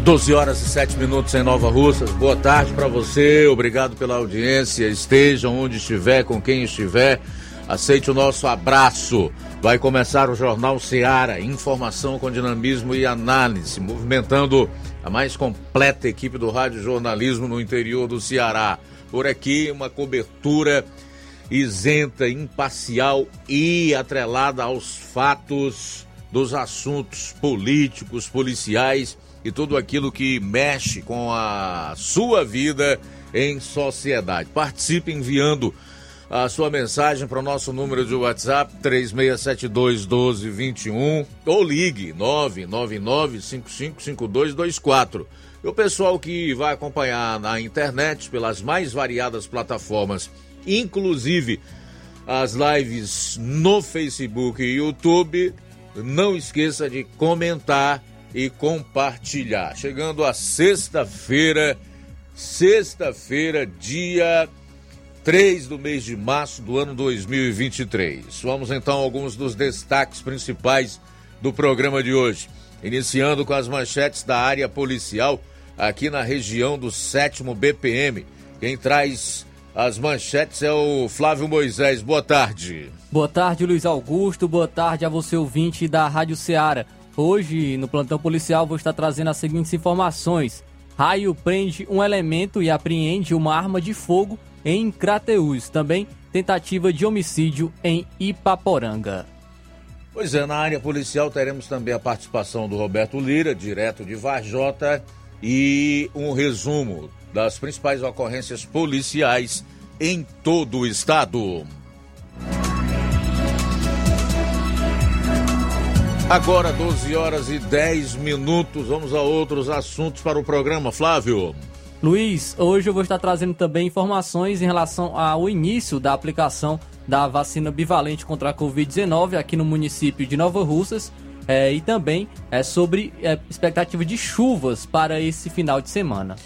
12 horas e 7 minutos em Nova Russas. Boa tarde para você, obrigado pela audiência. Esteja onde estiver, com quem estiver, aceite o nosso abraço. Vai começar o Jornal Seara, informação com dinamismo e análise, movimentando a mais completa equipe do rádio jornalismo no interior do Ceará. Por aqui, uma cobertura isenta, imparcial e atrelada aos fatos dos assuntos políticos, policiais e tudo aquilo que mexe com a sua vida em sociedade. Participe enviando a sua mensagem para o nosso número de WhatsApp 3672 1221 ou ligue 999 555224. E o pessoal que vai acompanhar na internet pelas mais variadas plataformas, inclusive as lives no Facebook e YouTube, não esqueça de comentar e compartilhar. Chegando a sexta-feira, sexta-feira, dia 3 do mês de março do ano 2023. Vamos então a alguns dos destaques principais do programa de hoje. Iniciando com as manchetes da área policial aqui na região do 7 BPM. Quem traz as manchetes é o Flávio Moisés. Boa tarde. Boa tarde, Luiz Augusto. Boa tarde a você, ouvinte da Rádio Ceará. Hoje, no plantão policial, vou estar trazendo as seguintes informações. Raio prende um elemento e apreende uma arma de fogo em Crateús. Também tentativa de homicídio em Ipaporanga. Pois é, na área policial teremos também a participação do Roberto Lira, direto de Varjota, e um resumo das principais ocorrências policiais em todo o estado. Agora 12 horas e 10 minutos. Vamos a outros assuntos para o programa, Flávio. Luiz, hoje eu vou estar trazendo também informações em relação ao início da aplicação da vacina bivalente contra a Covid-19 aqui no município de Nova Russas é, e também é, sobre é, expectativa de chuvas para esse final de semana.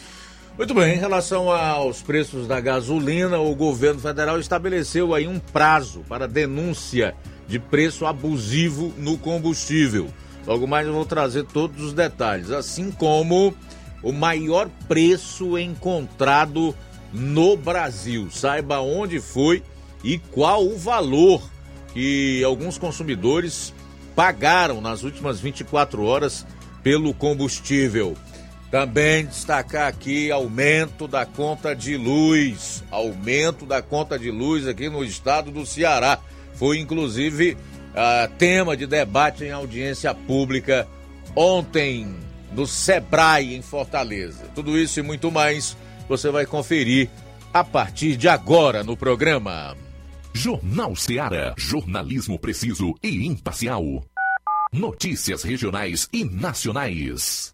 Muito bem, em relação aos preços da gasolina, o governo federal estabeleceu aí um prazo para denúncia de preço abusivo no combustível. Logo mais eu vou trazer todos os detalhes, assim como o maior preço encontrado no Brasil. Saiba onde foi e qual o valor que alguns consumidores pagaram nas últimas 24 horas pelo combustível. Também destacar aqui aumento da conta de luz, aumento da conta de luz aqui no estado do Ceará. Foi inclusive uh, tema de debate em audiência pública ontem no Sebrae em Fortaleza. Tudo isso e muito mais você vai conferir a partir de agora no programa. Jornal Ceará, jornalismo preciso e imparcial. Notícias regionais e nacionais.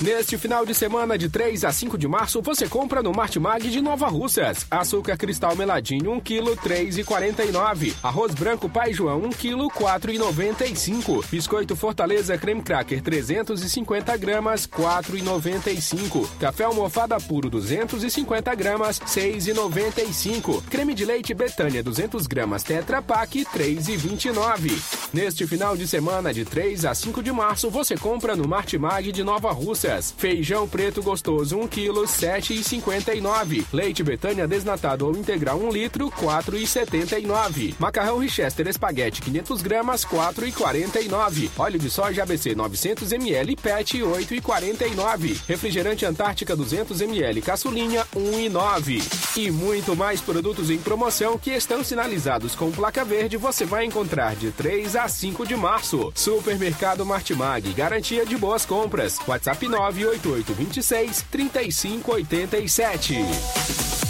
Neste final de semana, de 3 a 5 de março, você compra no Martimag de Nova Russas. Açúcar cristal meladinho, 1 kg, 3,49. Arroz branco Pai João, 1 kg, 4,95. Biscoito Fortaleza Creme Cracker, 350 gramas, 4,95. Café almofada puro, 250 gramas, 6,95. Creme de leite Betânia, 200 gramas Tetra Pak, 3,29. Neste final de semana, de 3 a 5 de março, você compra no Martimag de Nova Russas. Feijão preto gostoso 1 kg, 7,59. Leite Betânia desnatado ou integral 1 litro, 4,79. Macarrão Richester espaguete 500 gramas, 4,49. Óleo de soja ABC 900 ml, PET 8,49. Refrigerante Antártica 200 ml, caçulinha 1,9. E muito mais produtos em promoção que estão sinalizados com placa verde você vai encontrar de 3 a 5 de março. Supermercado Martimag, garantia de boas compras. WhatsApp 98826 3587.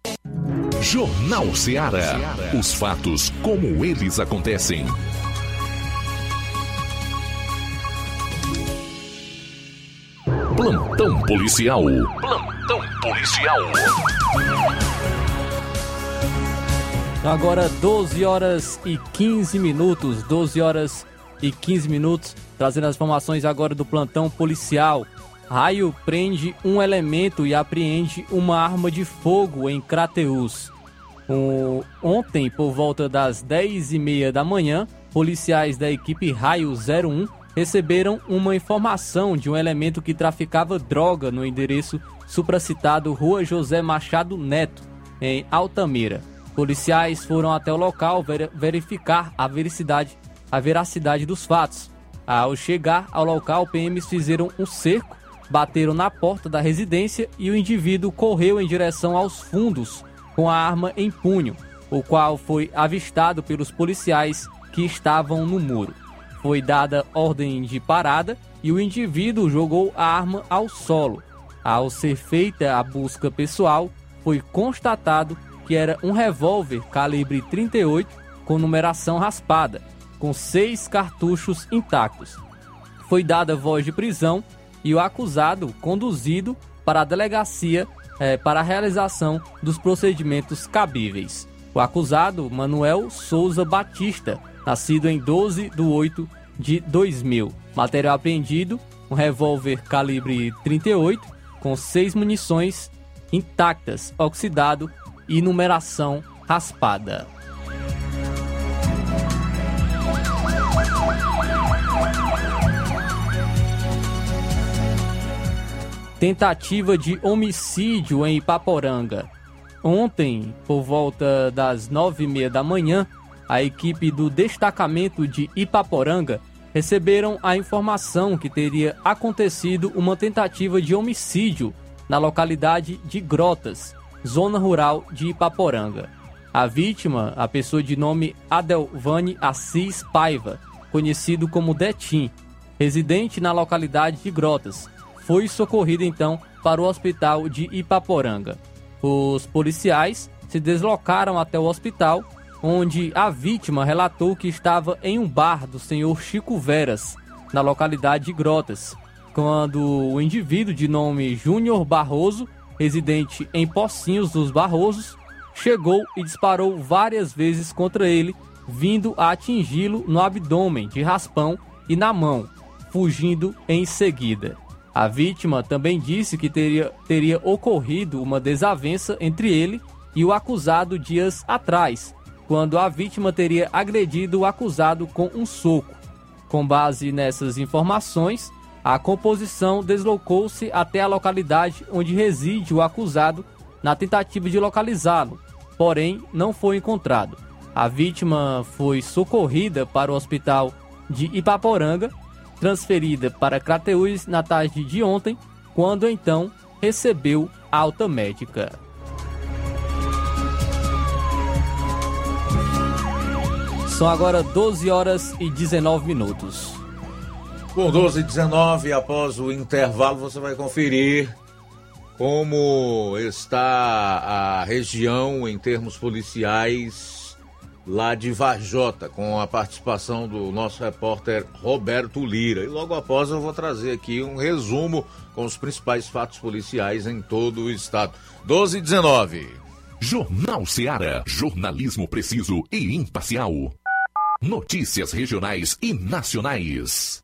Jornal Ceará. Os fatos como eles acontecem. Plantão policial. Plantão policial. Agora 12 horas e 15 minutos, 12 horas e 15 minutos, trazendo as informações agora do plantão policial. Raio prende um elemento e apreende uma arma de fogo em Crateus. Um, ontem, por volta das 10h30 da manhã, policiais da equipe Raio 01 receberam uma informação de um elemento que traficava droga no endereço supracitado Rua José Machado Neto, em Altamira. Policiais foram até o local ver verificar a a veracidade dos fatos. Ao chegar ao local, PMs fizeram um cerco, bateram na porta da residência e o indivíduo correu em direção aos fundos com a arma em punho, o qual foi avistado pelos policiais que estavam no muro. Foi dada ordem de parada e o indivíduo jogou a arma ao solo. Ao ser feita a busca pessoal, foi constatado que era um revólver calibre 38 com numeração raspada, com seis cartuchos intactos. Foi dada voz de prisão e o acusado conduzido para a delegacia eh, para a realização dos procedimentos cabíveis. O acusado, Manuel Souza Batista, nascido em 12 de 8 de 2000. Material apreendido, um revólver calibre 38 com seis munições intactas, oxidado e numeração raspada. Tentativa de homicídio em Ipaporanga. Ontem, por volta das nove e meia da manhã, a equipe do destacamento de Ipaporanga receberam a informação que teria acontecido uma tentativa de homicídio na localidade de Grotas, zona rural de Ipaporanga. A vítima, a pessoa de nome Adelvane Assis Paiva, conhecido como Detim, residente na localidade de Grotas, foi socorrida então para o hospital de Ipaporanga. Os policiais se deslocaram até o hospital, onde a vítima relatou que estava em um bar do senhor Chico Veras, na localidade de Grotas, quando o indivíduo de nome Júnior Barroso, residente em Pocinhos dos Barrosos, chegou e disparou várias vezes contra ele, vindo a atingi-lo no abdômen de raspão e na mão, fugindo em seguida. A vítima também disse que teria, teria ocorrido uma desavença entre ele e o acusado dias atrás, quando a vítima teria agredido o acusado com um soco. Com base nessas informações, a composição deslocou-se até a localidade onde reside o acusado na tentativa de localizá-lo, porém não foi encontrado. A vítima foi socorrida para o hospital de Ipaporanga, transferida para Crateús na tarde de ontem, quando então recebeu alta médica. São agora 12 horas e 19 minutos. Com 12 e 19, após o intervalo, você vai conferir como está a região em termos policiais lá de Varjota, com a participação do nosso repórter Roberto Lira. E logo após eu vou trazer aqui um resumo com os principais fatos policiais em todo o estado. 12 e 19. Jornal Seara. Jornalismo preciso e imparcial. Notícias regionais e nacionais.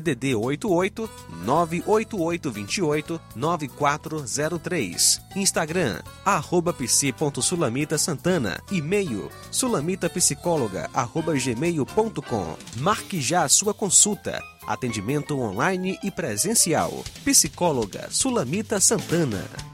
DDD 88 98828 9403. Instagram, arroba psi.sulamita Santana. E-mail, sulamitapsicóloga, arroba gmail.com. Marque já a sua consulta. Atendimento online e presencial. Psicóloga Sulamita Santana.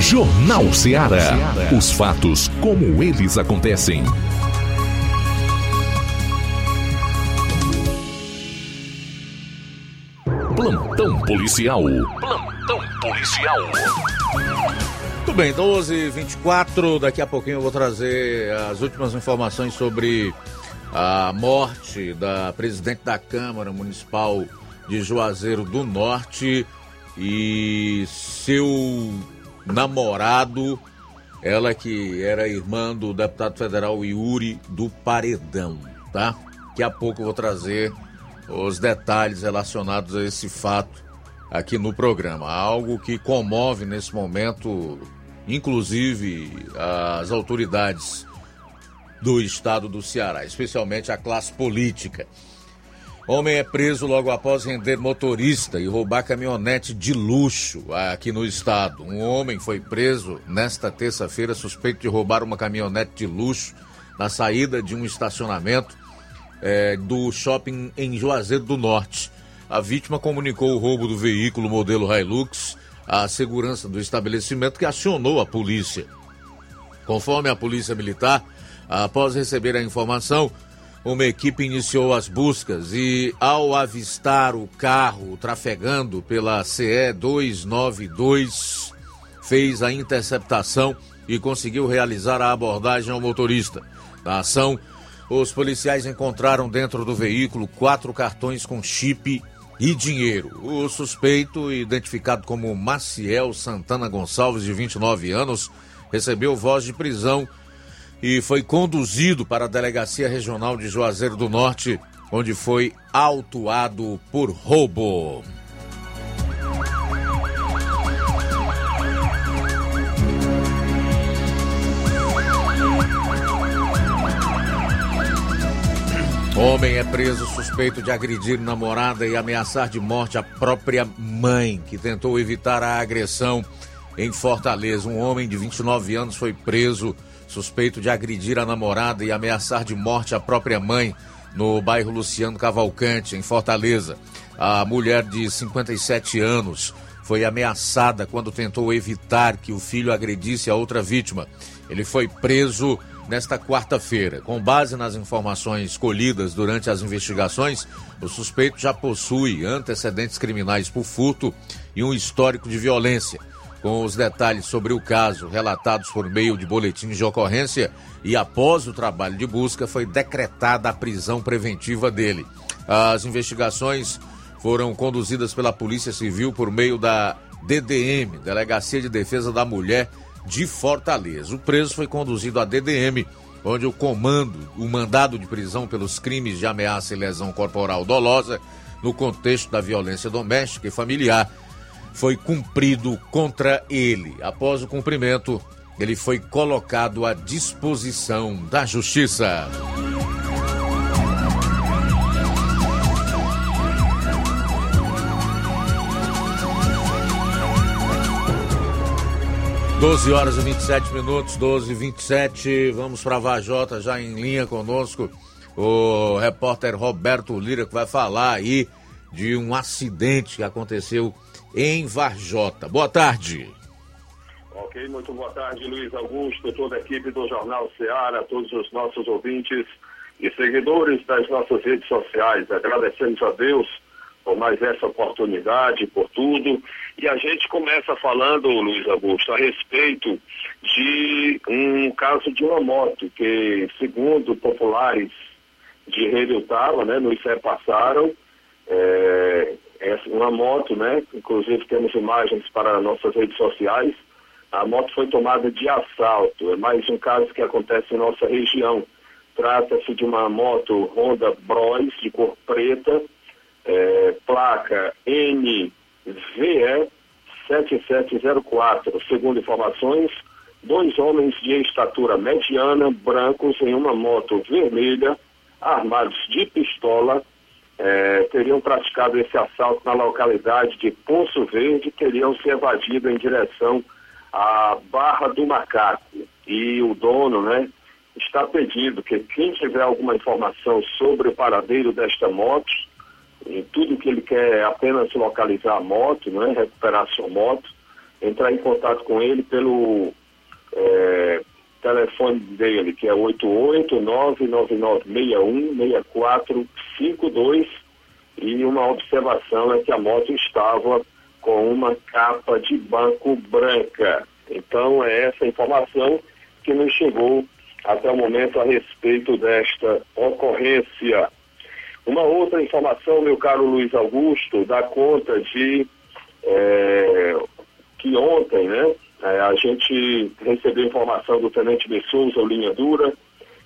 Jornal Ceará. Os fatos como eles acontecem. Plantão policial. Plantão policial. Muito bem, 12 24 Daqui a pouquinho eu vou trazer as últimas informações sobre a morte da presidente da Câmara Municipal de Juazeiro do Norte e seu namorado, ela que era irmã do deputado federal Yuri do Paredão, tá? Daqui a pouco eu vou trazer os detalhes relacionados a esse fato aqui no programa. Algo que comove nesse momento, inclusive as autoridades do estado do Ceará, especialmente a classe política. Homem é preso logo após render motorista e roubar caminhonete de luxo aqui no estado. Um homem foi preso nesta terça-feira suspeito de roubar uma caminhonete de luxo na saída de um estacionamento é, do shopping em Juazeiro do Norte. A vítima comunicou o roubo do veículo modelo Hilux à segurança do estabelecimento que acionou a polícia. Conforme a polícia militar, após receber a informação, uma equipe iniciou as buscas e, ao avistar o carro trafegando pela CE 292, fez a interceptação e conseguiu realizar a abordagem ao motorista. Na ação, os policiais encontraram dentro do veículo quatro cartões com chip e dinheiro. O suspeito, identificado como Maciel Santana Gonçalves, de 29 anos, recebeu voz de prisão e foi conduzido para a Delegacia Regional de Juazeiro do Norte, onde foi autuado por roubo. Homem é preso suspeito de agredir namorada e ameaçar de morte a própria mãe, que tentou evitar a agressão em Fortaleza. Um homem de 29 anos foi preso suspeito de agredir a namorada e ameaçar de morte a própria mãe no bairro Luciano Cavalcante, em Fortaleza. A mulher de 57 anos foi ameaçada quando tentou evitar que o filho agredisse a outra vítima. Ele foi preso nesta quarta-feira. Com base nas informações colhidas durante as investigações, o suspeito já possui antecedentes criminais por furto e um histórico de violência. Com os detalhes sobre o caso relatados por meio de boletins de ocorrência e após o trabalho de busca, foi decretada a prisão preventiva dele. As investigações foram conduzidas pela Polícia Civil por meio da DDM, Delegacia de Defesa da Mulher de Fortaleza. O preso foi conduzido à DDM, onde o comando, o mandado de prisão pelos crimes de ameaça e lesão corporal dolosa, no contexto da violência doméstica e familiar, foi cumprido contra ele. Após o cumprimento, ele foi colocado à disposição da Justiça. 12 horas e 27 minutos, 12 e 27. Vamos para a Vajota, já em linha conosco, o repórter Roberto Lira, que vai falar aí de um acidente que aconteceu em Varjota. Boa tarde. Ok, muito boa tarde, Luiz Augusto, toda a equipe do Jornal Ceará, todos os nossos ouvintes e seguidores das nossas redes sociais. Agradecemos a Deus por mais essa oportunidade, por tudo. E a gente começa falando, Luiz Augusto, a respeito de um caso de uma moto que, segundo populares de Redutava, né, nos passaram, é, é uma moto, né, inclusive temos imagens para nossas redes sociais, a moto foi tomada de assalto, é mais um caso que acontece em nossa região. Trata-se de uma moto Honda Bros de cor preta, é, placa NVE 7704. Segundo informações, dois homens de estatura mediana, brancos, em uma moto vermelha, armados de pistola, é, teriam praticado esse assalto na localidade de Poço Verde, teriam se evadido em direção à Barra do Macaco. E o dono, né, está pedindo que quem tiver alguma informação sobre o paradeiro desta moto, em tudo que ele quer apenas localizar a moto, né, recuperar a sua moto, entrar em contato com ele pelo é, telefone dele, que é 88999616452 e uma observação é que a moto estava com uma capa de banco branca. Então é essa informação que nos chegou até o momento a respeito desta ocorrência. Uma outra informação, meu caro Luiz Augusto, dá conta de é, que ontem, né, é, a gente recebeu informação do Tenente de Souza, Linha Dura,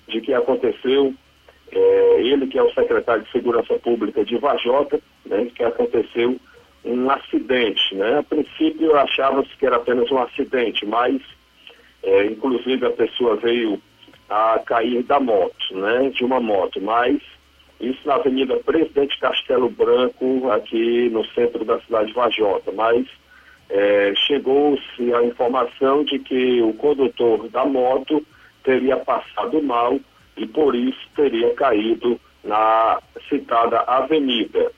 de que aconteceu, é, ele que é o secretário de Segurança Pública de Vajota, né, que aconteceu um acidente, né? A princípio achava-se que era apenas um acidente, mas é, inclusive a pessoa veio a cair da moto, né? De uma moto, mas isso na Avenida Presidente Castelo Branco, aqui no centro da cidade de Vajota, mas é, chegou-se a informação de que o condutor da moto teria passado mal e por isso teria caído na citada avenida.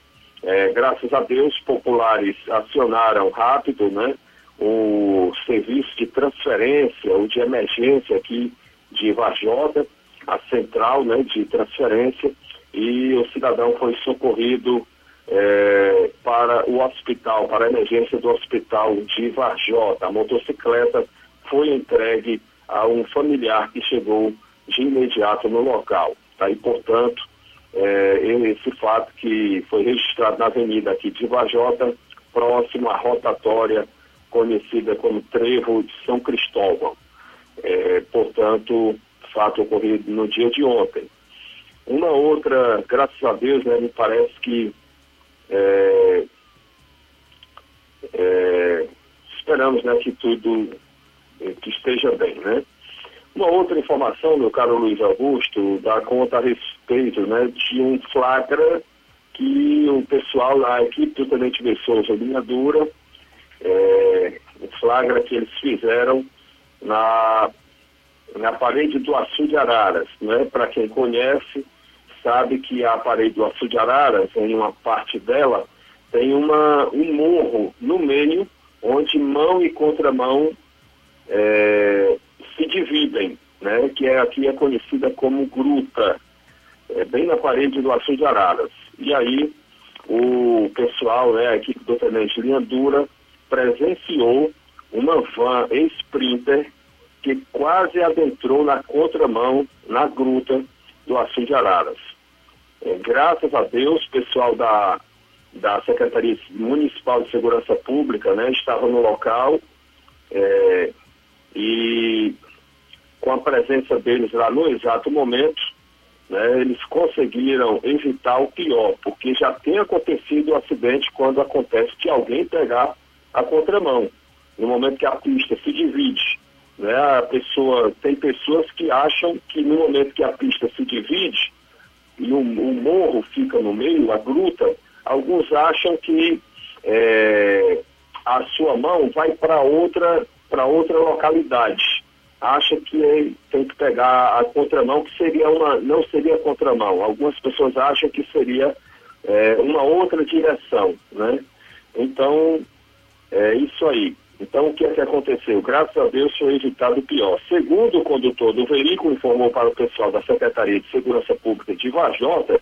É, graças a Deus, populares acionaram rápido né, o serviço de transferência ou de emergência aqui de Vajota, a central né, de transferência, e o cidadão foi socorrido é, para o hospital, para a emergência do hospital de Varjota. A motocicleta foi entregue a um familiar que chegou de imediato no local. Tá? E, portanto, é, esse fato que foi registrado na avenida aqui de Varjota, próximo à rotatória conhecida como Trevo de São Cristóvão. É, portanto, fato ocorrido no dia de ontem. Uma outra, graças a Deus, né, me parece que é, é, esperamos né, que tudo é, que esteja bem, né? Uma outra informação, meu caro Luiz Augusto, dá conta a respeito né, de um flagra que o pessoal da equipe do Tenente de Souza Linha Dura, é, um flagra que eles fizeram na, na parede do Açu Araras, né? Para quem conhece, sabe que a parede do Açu de Araras, em uma parte dela, tem uma, um morro no meio, onde mão e contramão é, se dividem, né? que é, aqui é conhecida como gruta, é, bem na parede do Açu de Araras. E aí o pessoal, né, a equipe do Tenente Linha Dura, presenciou uma van Sprinter que quase adentrou na contramão, na gruta do Açu de Araras. É, graças a Deus, o pessoal da, da Secretaria Municipal de Segurança Pública né, estava no local é, e com a presença deles lá no exato momento, né, eles conseguiram evitar o pior, porque já tem acontecido o acidente quando acontece que alguém pegar a contramão, no momento que a pista se divide. Né, a pessoa, tem pessoas que acham que no momento que a pista se divide, e o, o morro fica no meio, a gruta, alguns acham que é, a sua mão vai para outra, para outra localidade. Acha que tem que pegar a contramão, que seria uma, não seria contramão. Algumas pessoas acham que seria é, uma outra direção, né? Então, é isso aí. Então, o que é que aconteceu? Graças a Deus foi evitado o pior. Segundo o condutor do veículo, informou para o pessoal da Secretaria de Segurança Pública de Vajota,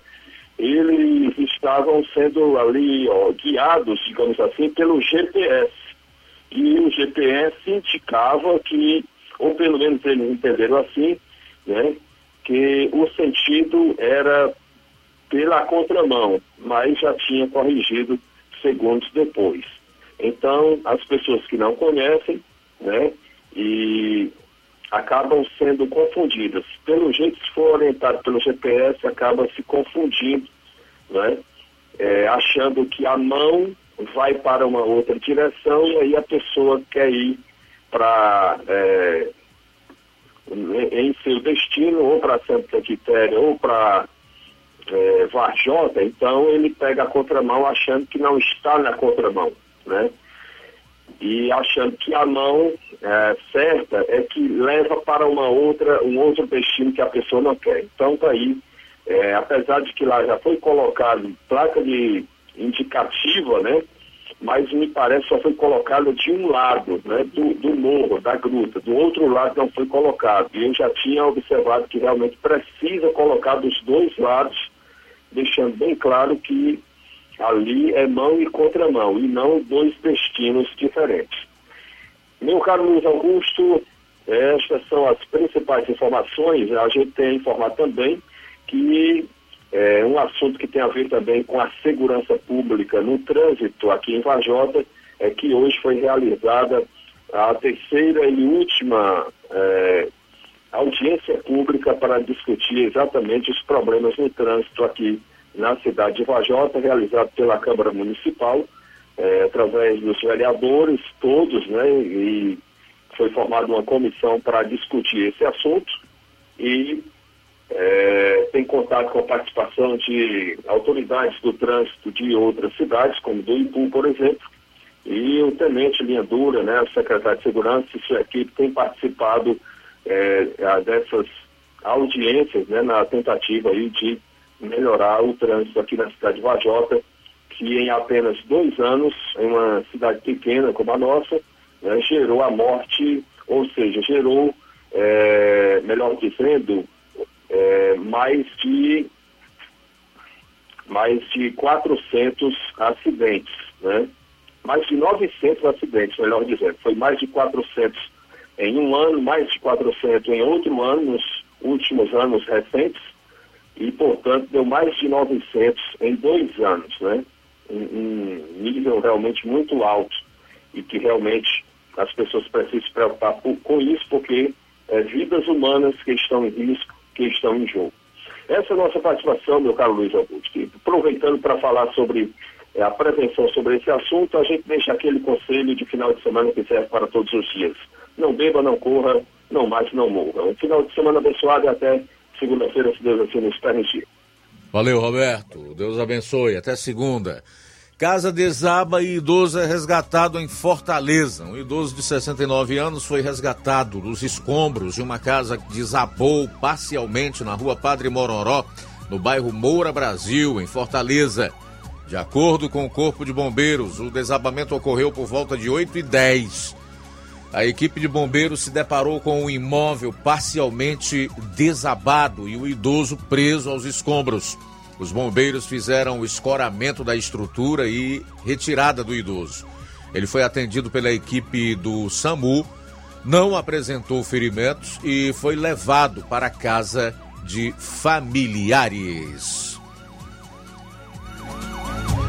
eles estavam sendo ali ó, guiados, digamos assim, pelo GPS. E o GPS indicava que, ou pelo menos eles entenderam assim, né, que o sentido era pela contramão, mas já tinha corrigido segundos depois. Então, as pessoas que não conhecem, né, e acabam sendo confundidas. Pelo jeito, se for orientado pelo GPS, acaba se confundindo, né, é, achando que a mão vai para uma outra direção e aí a pessoa quer ir para é, em seu destino, ou para Santa Quitéria, ou para é, Varjota, então ele pega a contramão achando que não está na contramão, né? E achando que a mão é, certa é que leva para uma outra, um outro destino que a pessoa não quer. Então tá aí, é, apesar de que lá já foi colocado placa de indicativa, né? Mas me parece só foi colocado de um lado, né? Do, do morro, da gruta. Do outro lado não foi colocado. E eu já tinha observado que realmente precisa colocar dos dois lados, deixando bem claro que ali é mão e contramão, e não dois destinos diferentes. Meu caro Luiz Augusto, estas são as principais informações. A gente tem informado também que é um assunto que tem a ver também com a segurança pública no trânsito aqui em Vajota, é que hoje foi realizada a terceira e última é, audiência pública para discutir exatamente os problemas no trânsito aqui na cidade de Vajota, realizado pela Câmara Municipal, é, através dos vereadores, todos, né, e foi formada uma comissão para discutir esse assunto e é, tem contato com a participação de autoridades do trânsito de outras cidades, como do Ipu, por exemplo, e o tenente Linha Dura, né, o secretário de Segurança e sua equipe têm participado é, dessas audiências né, na tentativa aí de melhorar o trânsito aqui na cidade de Vajota, que em apenas dois anos, em uma cidade pequena como a nossa, né, gerou a morte, ou seja, gerou, é, melhor dizendo, é, mais de mais de 400 acidentes, né? Mais de 900 acidentes, melhor dizendo. Foi mais de 400 em um ano, mais de 400 em outro ano, nos últimos anos recentes, e, portanto, deu mais de 900 em dois anos, né? Um, um nível realmente muito alto e que realmente as pessoas precisam se preocupar com isso, porque é, vidas humanas que estão em risco que estão em jogo. Essa é a nossa participação, meu caro Luiz Augusto. E aproveitando para falar sobre é, a prevenção sobre esse assunto, a gente deixa aquele conselho de final de semana que serve para todos os dias. Não beba, não corra, não mate, não morra. Um final de semana abençoado e até segunda-feira, se Deus assim nos permitir. Valeu, Roberto. Deus abençoe. Até segunda. Casa desaba e idoso é resgatado em Fortaleza. Um idoso de 69 anos foi resgatado dos escombros de uma casa que desabou parcialmente na rua Padre Mororó, no bairro Moura Brasil, em Fortaleza. De acordo com o Corpo de Bombeiros, o desabamento ocorreu por volta de 8 e 10. A equipe de bombeiros se deparou com um imóvel parcialmente desabado e o idoso preso aos escombros. Os bombeiros fizeram o escoramento da estrutura e retirada do idoso. Ele foi atendido pela equipe do SAMU, não apresentou ferimentos e foi levado para casa de familiares.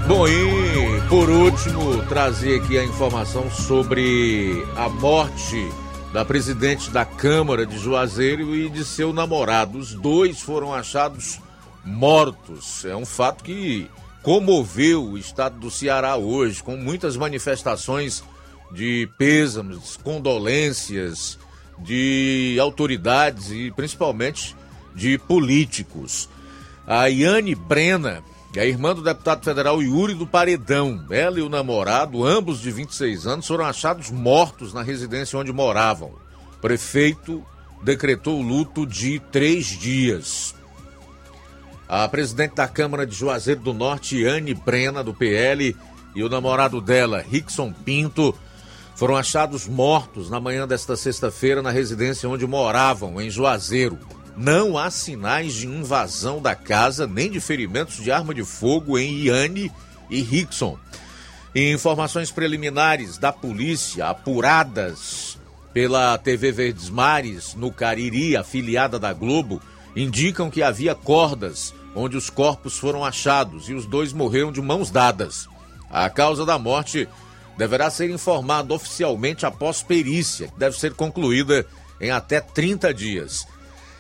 Bom, e por último, trazer aqui a informação sobre a morte da presidente da Câmara de Juazeiro e de seu namorado. Os dois foram achados mortos. É um fato que comoveu o estado do Ceará hoje, com muitas manifestações de pêsames, condolências de autoridades e principalmente de políticos. A Iane Brena, é a irmã do deputado federal Yuri do Paredão, ela e o namorado, ambos de 26 anos, foram achados mortos na residência onde moravam. Prefeito decretou luto de três dias. A presidente da Câmara de Juazeiro do Norte, Anne Brena, do PL, e o namorado dela, Rickson Pinto, foram achados mortos na manhã desta sexta-feira na residência onde moravam, em Juazeiro. Não há sinais de invasão da casa nem de ferimentos de arma de fogo em Iane e Rickson. Informações preliminares da polícia, apuradas pela TV Verdes Mares, no Cariri, afiliada da Globo, indicam que havia cordas onde os corpos foram achados e os dois morreram de mãos dadas. A causa da morte deverá ser informada oficialmente após perícia, que deve ser concluída em até 30 dias.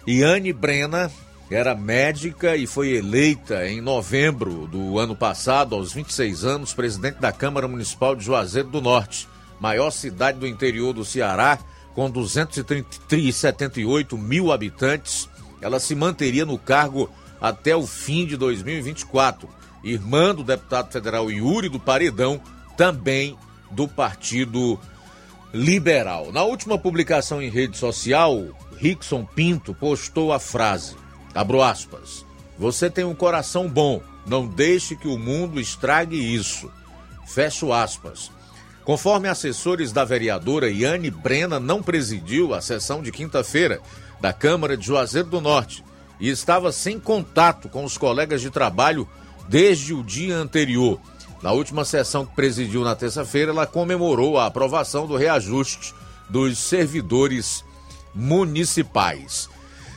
Iane Brena era médica e foi eleita em novembro do ano passado, aos 26 anos, presidente da Câmara Municipal de Juazeiro do Norte, maior cidade do interior do Ceará, com 278 mil habitantes. Ela se manteria no cargo até o fim de 2024. Irmã do deputado federal Yuri do Paredão, também do Partido Liberal. Na última publicação em rede social, Rickson Pinto postou a frase, abro aspas, você tem um coração bom, não deixe que o mundo estrague isso. Fecho aspas. Conforme assessores da vereadora Iane Brena não presidiu a sessão de quinta-feira da Câmara de Juazeiro do Norte e estava sem contato com os colegas de trabalho desde o dia anterior. Na última sessão que presidiu na terça-feira, ela comemorou a aprovação do reajuste dos servidores municipais.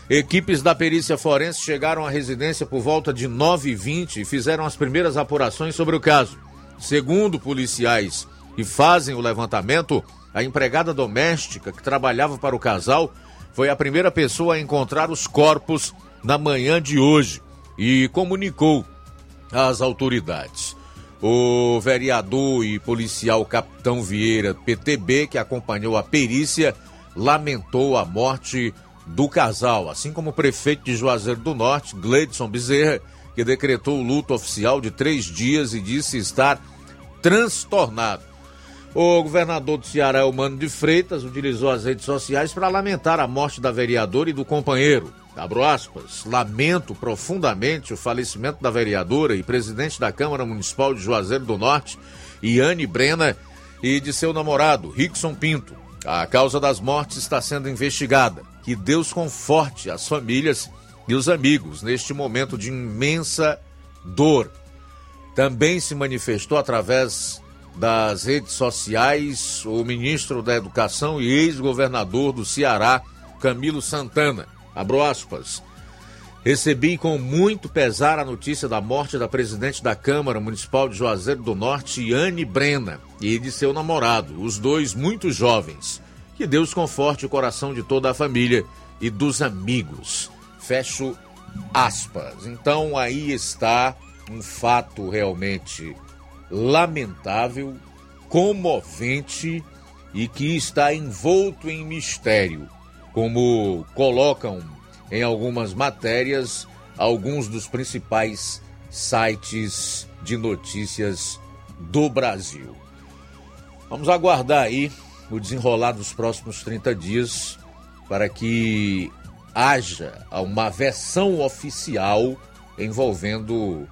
Equipes da perícia forense chegaram à residência por volta de 9h20 e fizeram as primeiras apurações sobre o caso. Segundo policiais que fazem o levantamento, a empregada doméstica que trabalhava para o casal foi a primeira pessoa a encontrar os corpos na manhã de hoje e comunicou às autoridades. O vereador e policial Capitão Vieira, PTB, que acompanhou a perícia, lamentou a morte do casal, assim como o prefeito de Juazeiro do Norte, Gleidson Bezerra, que decretou o luto oficial de três dias e disse estar transtornado. O governador do Ceará, Humano de Freitas, utilizou as redes sociais para lamentar a morte da vereadora e do companheiro. Aspas, lamento profundamente o falecimento da vereadora e presidente da Câmara Municipal de Juazeiro do Norte, Iane Brena, e de seu namorado, Rickson Pinto. A causa das mortes está sendo investigada. Que Deus conforte as famílias e os amigos neste momento de imensa dor. Também se manifestou através das redes sociais o ministro da Educação e ex-governador do Ceará, Camilo Santana. Abro aspas. Recebi com muito pesar a notícia da morte da presidente da Câmara Municipal de Juazeiro do Norte, Anne Brena, e de seu namorado, os dois muito jovens. Que Deus conforte o coração de toda a família e dos amigos. Fecho aspas. Então aí está um fato realmente lamentável, comovente e que está envolto em mistério, como colocam em algumas matérias alguns dos principais sites de notícias do Brasil. Vamos aguardar aí o desenrolar dos próximos 30 dias para que haja uma versão oficial envolvendo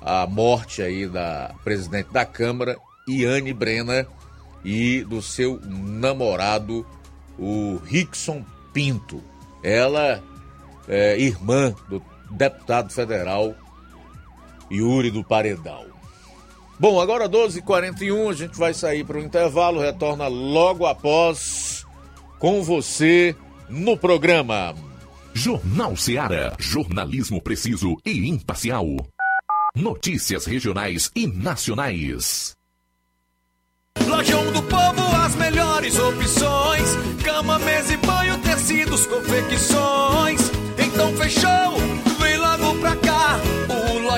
a morte aí da presidente da Câmara, Iane Brena, e do seu namorado, o Rickson Pinto. Ela é, irmã do deputado federal Yuri do Paredão. Bom, agora 12h41, a gente vai sair para o intervalo, retorna logo após com você no programa. Jornal Seara. Jornalismo preciso e imparcial. Notícias regionais e nacionais. Lojão do Povo, as melhores opções: cama, mesa e banho, tecidos, confecções. Então fechou,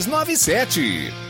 6297.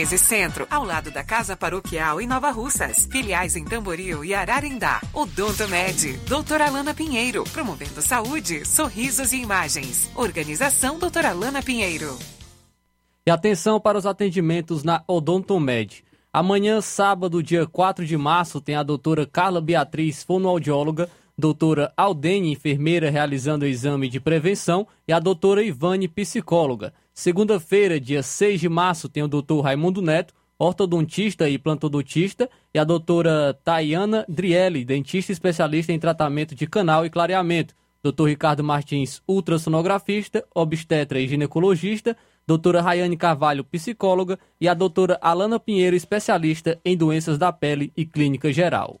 13 Centro, ao lado da Casa Paroquial em Nova Russas. Filiais em Tamboril e Ararindá. Odonto Med, doutora Alana Pinheiro, promovendo saúde, sorrisos e imagens. Organização doutora Alana Pinheiro. E atenção para os atendimentos na Odontomed. Amanhã, sábado, dia 4 de março, tem a doutora Carla Beatriz, fonoaudióloga, doutora Aldene, enfermeira, realizando o exame de prevenção, e a doutora Ivane, psicóloga. Segunda-feira, dia 6 de março, tem o doutor Raimundo Neto, ortodontista e plantodontista, e a doutora Tayana Drielli, dentista especialista em tratamento de canal e clareamento. Doutor Ricardo Martins, ultrassonografista, obstetra e ginecologista, doutora Rayane Carvalho, psicóloga, e a doutora Alana Pinheiro, especialista em doenças da pele e clínica geral.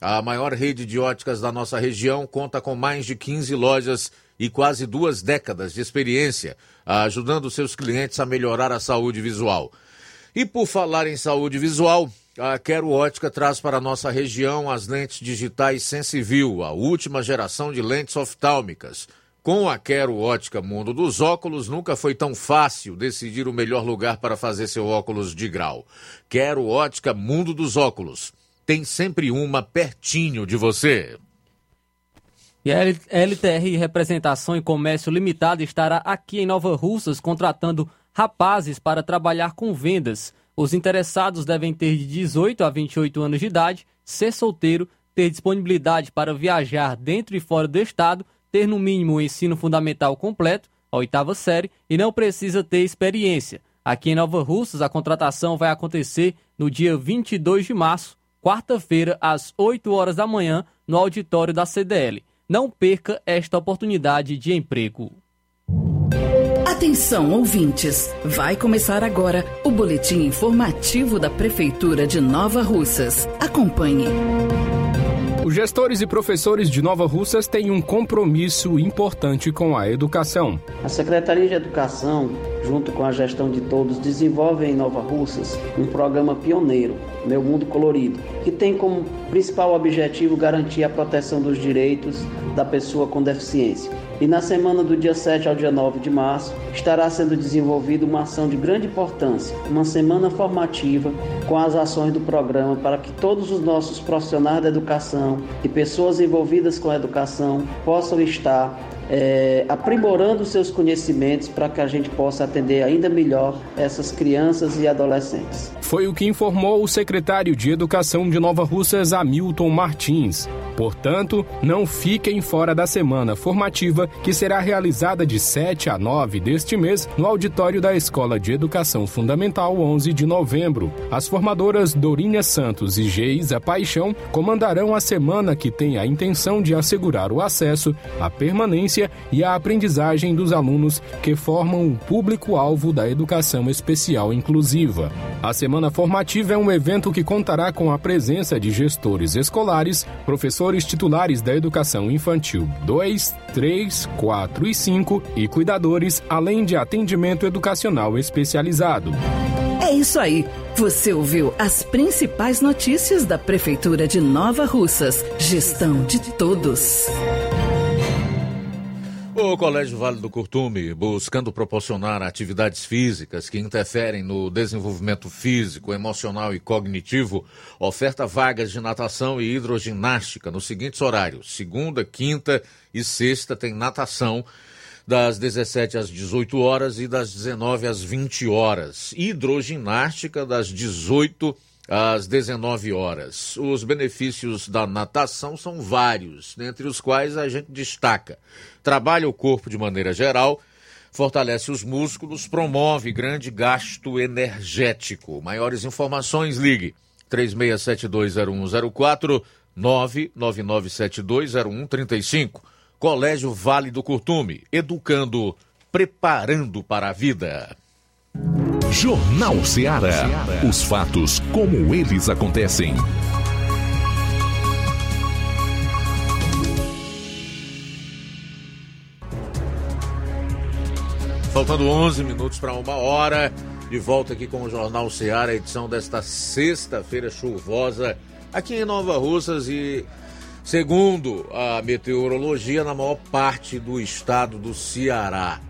A maior rede de óticas da nossa região conta com mais de 15 lojas e quase duas décadas de experiência, ajudando seus clientes a melhorar a saúde visual. E por falar em saúde visual, a Quero Ótica traz para a nossa região as lentes digitais Sensivil, a última geração de lentes oftálmicas. Com a Quero Ótica Mundo dos Óculos, nunca foi tão fácil decidir o melhor lugar para fazer seu óculos de grau. Quero Ótica Mundo dos Óculos. Tem sempre uma pertinho de você. E a LTR Representação e Comércio Limitada estará aqui em Nova Russas contratando rapazes para trabalhar com vendas. Os interessados devem ter de 18 a 28 anos de idade, ser solteiro, ter disponibilidade para viajar dentro e fora do estado, ter no mínimo o ensino fundamental completo, a oitava série, e não precisa ter experiência. Aqui em Nova Russas, a contratação vai acontecer no dia 22 de março, quarta-feira, às 8 horas da manhã, no auditório da CDL. Não perca esta oportunidade de emprego. Atenção, ouvintes! Vai começar agora o boletim informativo da Prefeitura de Nova Russas. Acompanhe. Os gestores e professores de Nova Russas têm um compromisso importante com a educação. A Secretaria de Educação, junto com a gestão de todos, desenvolve em Nova Russas um programa pioneiro, Meu Mundo Colorido, que tem como principal objetivo garantir a proteção dos direitos da pessoa com deficiência. E na semana do dia 7 ao dia 9 de março estará sendo desenvolvida uma ação de grande importância, uma semana formativa com as ações do programa para que todos os nossos profissionais da educação e pessoas envolvidas com a educação possam estar é, aprimorando seus conhecimentos para que a gente possa atender ainda melhor essas crianças e adolescentes. Foi o que informou o secretário de Educação de Nova Russas, Hamilton Martins. Portanto, não fiquem fora da semana formativa que será realizada de 7 a 9 deste mês no auditório da Escola de Educação Fundamental 11 de novembro. As formadoras Dorinha Santos e Geisa Paixão comandarão a semana que tem a intenção de assegurar o acesso, a permanência e a aprendizagem dos alunos que formam o público-alvo da educação especial inclusiva. A semana formativa é um evento que contará com a presença de gestores escolares, professores titulares da educação infantil 2, 3, 4 e 5 e cuidadores, além de atendimento educacional especializado. É isso aí. Você ouviu as principais notícias da Prefeitura de Nova Russas. Gestão de todos. O Colégio Vale do Curtume, buscando proporcionar atividades físicas que interferem no desenvolvimento físico, emocional e cognitivo, oferta vagas de natação e hidroginástica nos seguintes horários: segunda, quinta e sexta tem natação das 17 às 18 horas e das 19 às 20 horas. Hidroginástica das 18 às 19 horas. Os benefícios da natação são vários, dentre os quais a gente destaca: trabalha o corpo de maneira geral, fortalece os músculos, promove grande gasto energético. Maiores informações, ligue 36720104 999720135. Colégio Vale do Curtume, educando, preparando para a vida. Jornal Ceará. Os fatos como eles acontecem. Faltando 11 minutos para uma hora, de volta aqui com o Jornal Ceará, edição desta sexta-feira chuvosa aqui em Nova Russas e, segundo a meteorologia, na maior parte do estado do Ceará.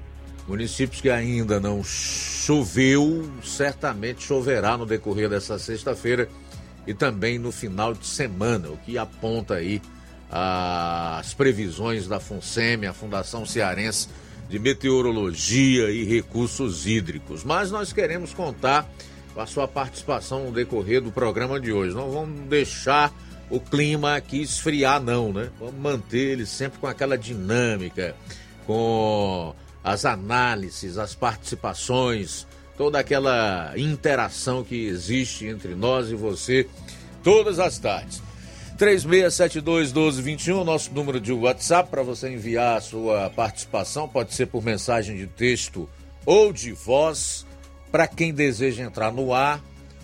Municípios que ainda não choveu, certamente choverá no decorrer dessa sexta-feira e também no final de semana, o que aponta aí as previsões da FUNSEMI, a Fundação Cearense de Meteorologia e Recursos Hídricos. Mas nós queremos contar com a sua participação no decorrer do programa de hoje. Não vamos deixar o clima aqui esfriar, não, né? Vamos manter ele sempre com aquela dinâmica, com as análises, as participações, toda aquela interação que existe entre nós e você todas as tardes. 3672-1221, nosso número de WhatsApp para você enviar a sua participação, pode ser por mensagem de texto ou de voz. Para quem deseja entrar no ar,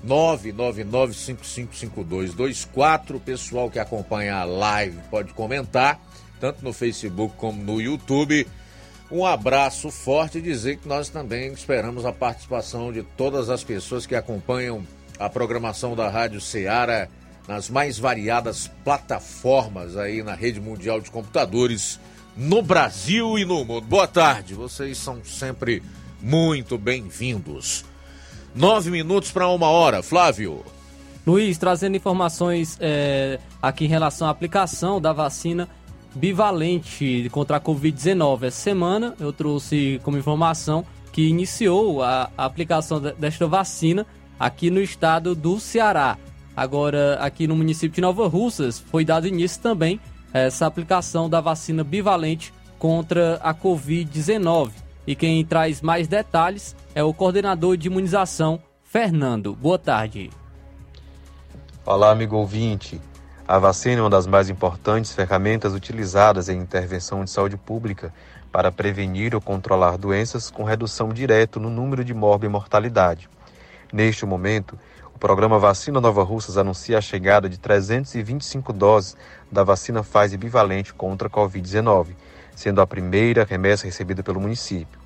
999555224. O pessoal que acompanha a live pode comentar, tanto no Facebook como no YouTube. Um abraço forte e dizer que nós também esperamos a participação de todas as pessoas que acompanham a programação da Rádio Ceará nas mais variadas plataformas aí na rede mundial de computadores no Brasil e no mundo. Boa tarde, vocês são sempre muito bem-vindos. Nove minutos para uma hora, Flávio. Luiz, trazendo informações é, aqui em relação à aplicação da vacina bivalente contra a Covid-19. Essa semana eu trouxe como informação que iniciou a, aplicação desta vacina aqui no estado do Ceará. Agora, aqui no município de Nova Russas, foi dado início também essa aplicação da vacina bivalente contra a Covid-19. E quem traz mais detalhes é o coordenador de imunização, Fernando. Boa tarde. Olá, amigo ouvinte. A vacina é uma das mais importantes ferramentas utilizadas em intervenção de saúde pública para prevenir ou controlar doenças com redução direta no número de morte e mortalidade. Neste momento, O programa Vacina Nova Russas anuncia a chegada de 325 doses da vacina Pfizer bivalente contra a Covid-19, sendo a primeira remessa recebida pelo município.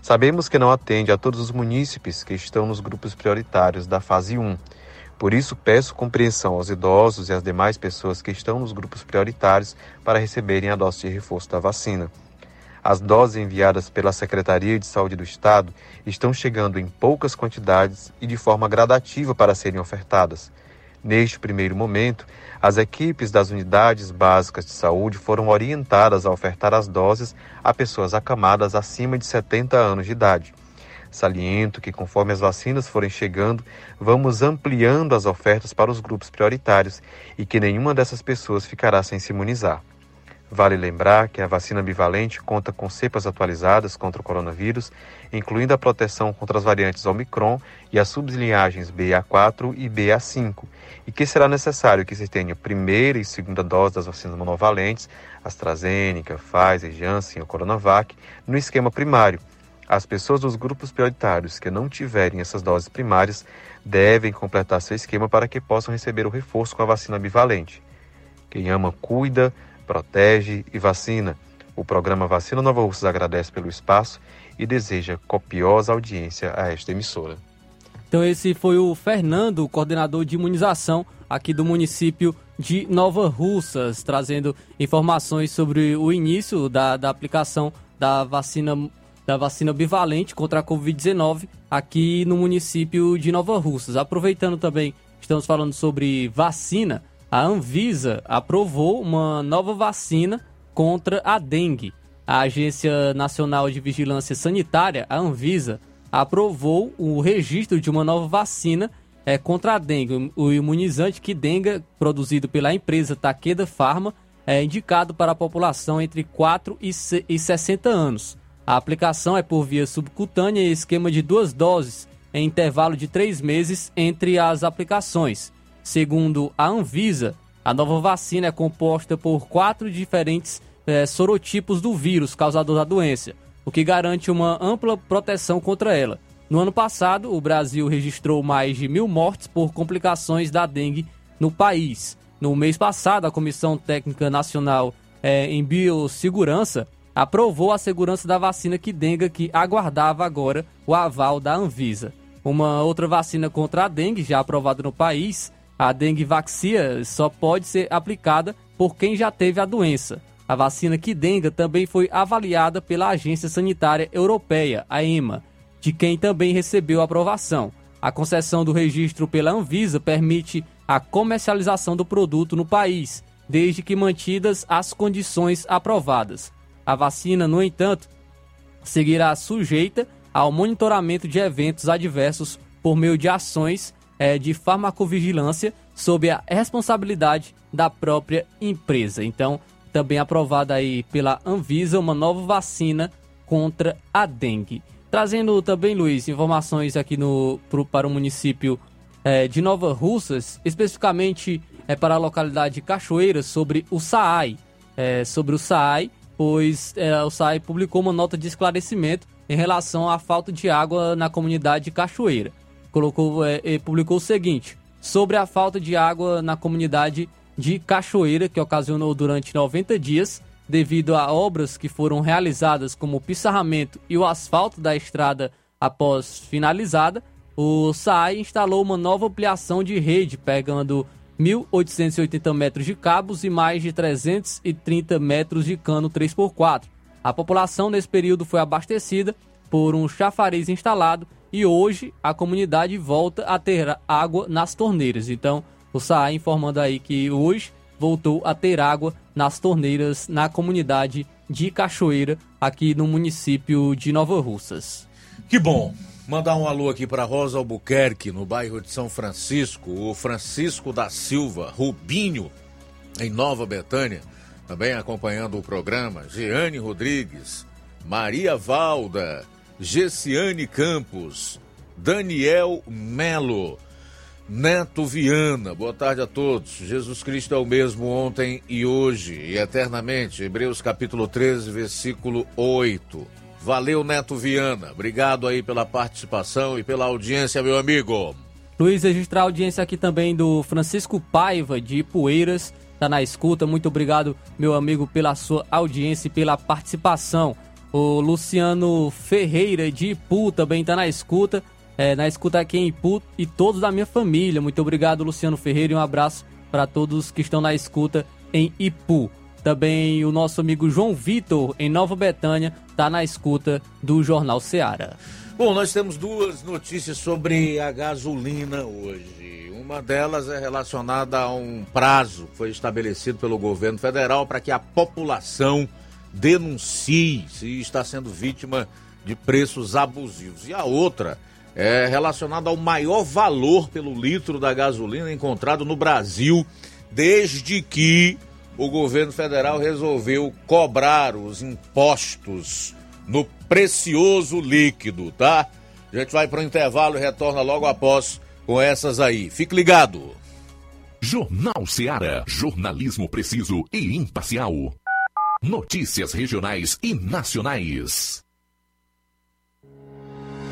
Sabemos que não atende a todos os munícipes que estão nos grupos prioritários da fase 1. Por isso, peço compreensão aos idosos e às demais pessoas que estão nos grupos prioritários para receberem a dose de reforço da vacina. As doses enviadas pela Secretaria de Saúde do Estado estão chegando em poucas quantidades e de forma gradativa para serem ofertadas. Neste primeiro momento, as equipes das unidades básicas de saúde foram orientadas a ofertar as doses a pessoas acamadas acima de 70 anos de idade. Saliento que, conforme as vacinas forem chegando, vamos ampliando as ofertas para os grupos prioritários e que nenhuma dessas pessoas ficará sem se imunizar. Vale lembrar que a vacina bivalente conta com cepas atualizadas contra o coronavírus, incluindo a proteção contra as variantes Omicron e as sublinhagens BA4 e BA5, e que será necessário que se tenha primeira e segunda dose das vacinas monovalentes, AstraZeneca, Pfizer, Janssen ou Coronavac, no esquema primário. As pessoas dos grupos prioritários que não tiverem essas doses primárias devem completar seu esquema para que possam receber o reforço com a vacina bivalente. Quem ama, cuida protege e vacina. O programa Vacina Nova Russas agradece pelo espaço e deseja copiosa audiência a esta emissora. Então esse foi o Fernando, coordenador de imunização aqui do município de Nova Russas, trazendo informações sobre o início da, da aplicação da vacina da vacina bivalente contra a Covid-19 aqui no município de Nova Russas. Aproveitando também, estamos falando sobre vacina a Anvisa aprovou uma nova vacina contra a dengue. A Agência Nacional de Vigilância Sanitária, a Anvisa, aprovou o registro de uma nova vacina é, contra a dengue. O imunizante que dengue, produzido pela empresa Takeda Pharma, é indicado para a população entre 4 e 60 anos. A aplicação é por via subcutânea e esquema de duas doses, em intervalo de três meses entre as aplicações. Segundo a Anvisa, a nova vacina é composta por quatro diferentes é, sorotipos do vírus causador da doença, o que garante uma ampla proteção contra ela. No ano passado, o Brasil registrou mais de mil mortes por complicações da dengue no país. No mês passado, a Comissão Técnica Nacional é, em Biossegurança aprovou a segurança da vacina dengue que aguardava agora o aval da Anvisa. Uma outra vacina contra a dengue, já aprovada no país, a dengue vaxia só pode ser aplicada por quem já teve a doença. A vacina Kidenga também foi avaliada pela Agência Sanitária Europeia, a EMA, de quem também recebeu aprovação. A concessão do registro pela Anvisa permite a comercialização do produto no país, desde que mantidas as condições aprovadas. A vacina, no entanto, seguirá sujeita ao monitoramento de eventos adversos por meio de ações é, de farmacovigilância sob a responsabilidade da própria empresa. Então, também aprovada aí pela Anvisa uma nova vacina contra a dengue. Trazendo também, Luiz, informações aqui no, pro, para o município é, de Nova Russas, especificamente é, para a localidade de Cachoeira, sobre o SAAI. É, sobre o SAAI, pois é, o SAAI publicou uma nota de esclarecimento em relação à falta de água na comunidade de Cachoeira. Colocou, é, publicou o seguinte: sobre a falta de água na comunidade de Cachoeira, que ocasionou durante 90 dias, devido a obras que foram realizadas como o pissarramento e o asfalto da estrada após finalizada, o SAI instalou uma nova ampliação de rede, pegando 1.880 metros de cabos e mais de 330 metros de cano 3x4. A população nesse período foi abastecida por um chafariz instalado e hoje a comunidade volta a ter água nas torneiras. Então, o SAA informando aí que hoje voltou a ter água nas torneiras na comunidade de Cachoeira, aqui no município de Nova Russas. Que bom. Mandar um alô aqui para Rosa Albuquerque, no bairro de São Francisco, o Francisco da Silva, Rubinho, em Nova Betânia, também acompanhando o programa, Jeane Rodrigues, Maria Valda, Gessiane Campos, Daniel Melo, Neto Viana. Boa tarde a todos. Jesus Cristo é o mesmo ontem e hoje e eternamente. Hebreus capítulo 13, versículo 8. Valeu, Neto Viana. Obrigado aí pela participação e pela audiência, meu amigo. Luiz, registrar a audiência aqui também do Francisco Paiva, de Ipueiras, tá na escuta. Muito obrigado, meu amigo, pela sua audiência e pela participação. O Luciano Ferreira, de Ipu, também tá na escuta. É, na escuta aqui em Ipu e todos da minha família. Muito obrigado, Luciano Ferreira, e um abraço para todos que estão na escuta em Ipu. Também o nosso amigo João Vitor, em Nova Betânia, está na escuta do Jornal Seara. Bom, nós temos duas notícias sobre a gasolina hoje. Uma delas é relacionada a um prazo que foi estabelecido pelo governo federal para que a população denuncie se está sendo vítima de preços abusivos. E a outra é relacionada ao maior valor pelo litro da gasolina encontrado no Brasil desde que o governo federal resolveu cobrar os impostos no precioso líquido, tá? A gente vai para o intervalo e retorna logo após com essas aí. Fique ligado. Jornal Seara. Jornalismo preciso e imparcial. Notícias regionais e nacionais.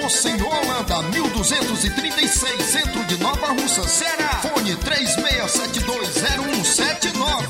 Mocenola, Holanda, 1236, centro de Nova Russa, Ceará. Fone 36720179.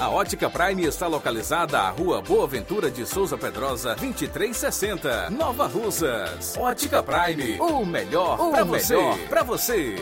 A Ótica Prime está localizada à Rua Boa Ventura de Souza Pedrosa, 2360, Nova Russas. Ótica Prime, o melhor para você. Para você.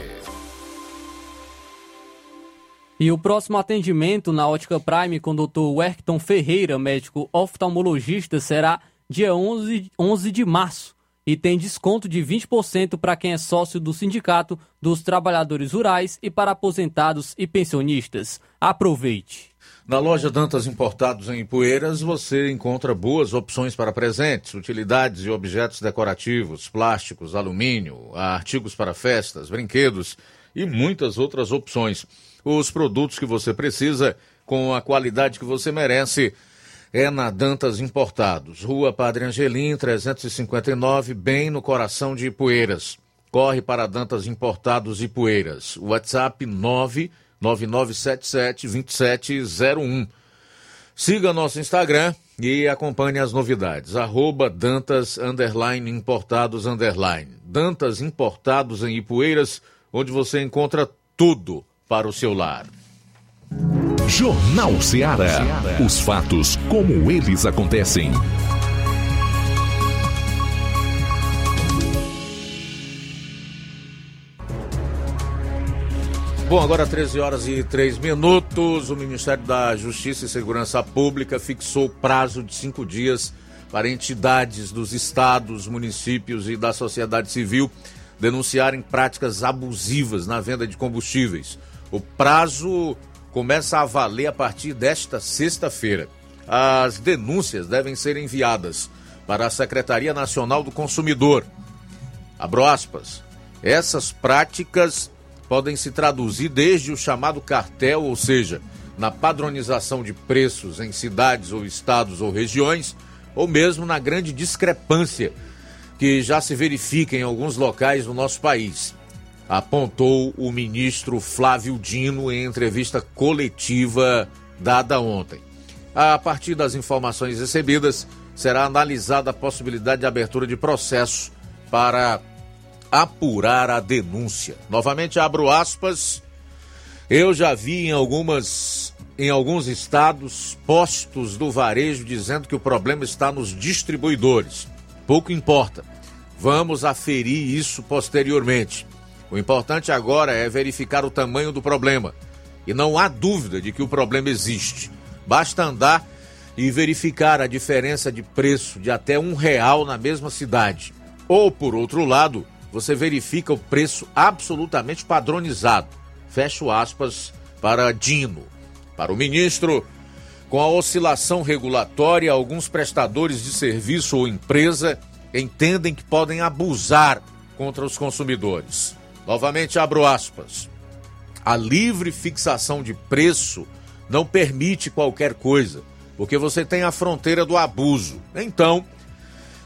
E o próximo atendimento na Ótica Prime com o Dr. Werkton Ferreira, médico oftalmologista, será dia 11, 11 de março e tem desconto de 20% para quem é sócio do Sindicato dos Trabalhadores Rurais e para aposentados e pensionistas. Aproveite! Na loja Dantas Importados em Poeiras, você encontra boas opções para presentes, utilidades e objetos decorativos, plásticos, alumínio, artigos para festas, brinquedos e muitas outras opções. Os produtos que você precisa, com a qualidade que você merece, é na Dantas Importados, Rua Padre Angelim, 359, bem no coração de Ipueiras. Corre para Dantas Importados e Poeiras. WhatsApp 999772701. Siga nosso Instagram e acompanhe as novidades. Arroba Dantas underline Importados underline. Dantas Importados em Ipueiras, onde você encontra tudo para o seu lar. Jornal Ceará. Os fatos como eles acontecem. Bom, agora 13 horas e 3 minutos. O Ministério da Justiça e Segurança Pública fixou prazo de cinco dias para entidades dos estados, municípios e da sociedade civil denunciarem práticas abusivas na venda de combustíveis. O prazo começa a valer a partir desta sexta-feira. As denúncias devem ser enviadas para a Secretaria Nacional do Consumidor. Abro aspas. Essas práticas podem se traduzir desde o chamado cartel, ou seja, na padronização de preços em cidades ou estados ou regiões, ou mesmo na grande discrepância que já se verifica em alguns locais do nosso país apontou o ministro Flávio Dino em entrevista coletiva dada ontem. A partir das informações recebidas, será analisada a possibilidade de abertura de processo para apurar a denúncia. Novamente abro aspas. Eu já vi em algumas em alguns estados postos do varejo dizendo que o problema está nos distribuidores. Pouco importa. Vamos aferir isso posteriormente. O importante agora é verificar o tamanho do problema. E não há dúvida de que o problema existe. Basta andar e verificar a diferença de preço de até um real na mesma cidade. Ou, por outro lado, você verifica o preço absolutamente padronizado. Fecho aspas para Dino. Para o ministro, com a oscilação regulatória, alguns prestadores de serviço ou empresa entendem que podem abusar contra os consumidores. Novamente abro aspas. A livre fixação de preço não permite qualquer coisa, porque você tem a fronteira do abuso. Então,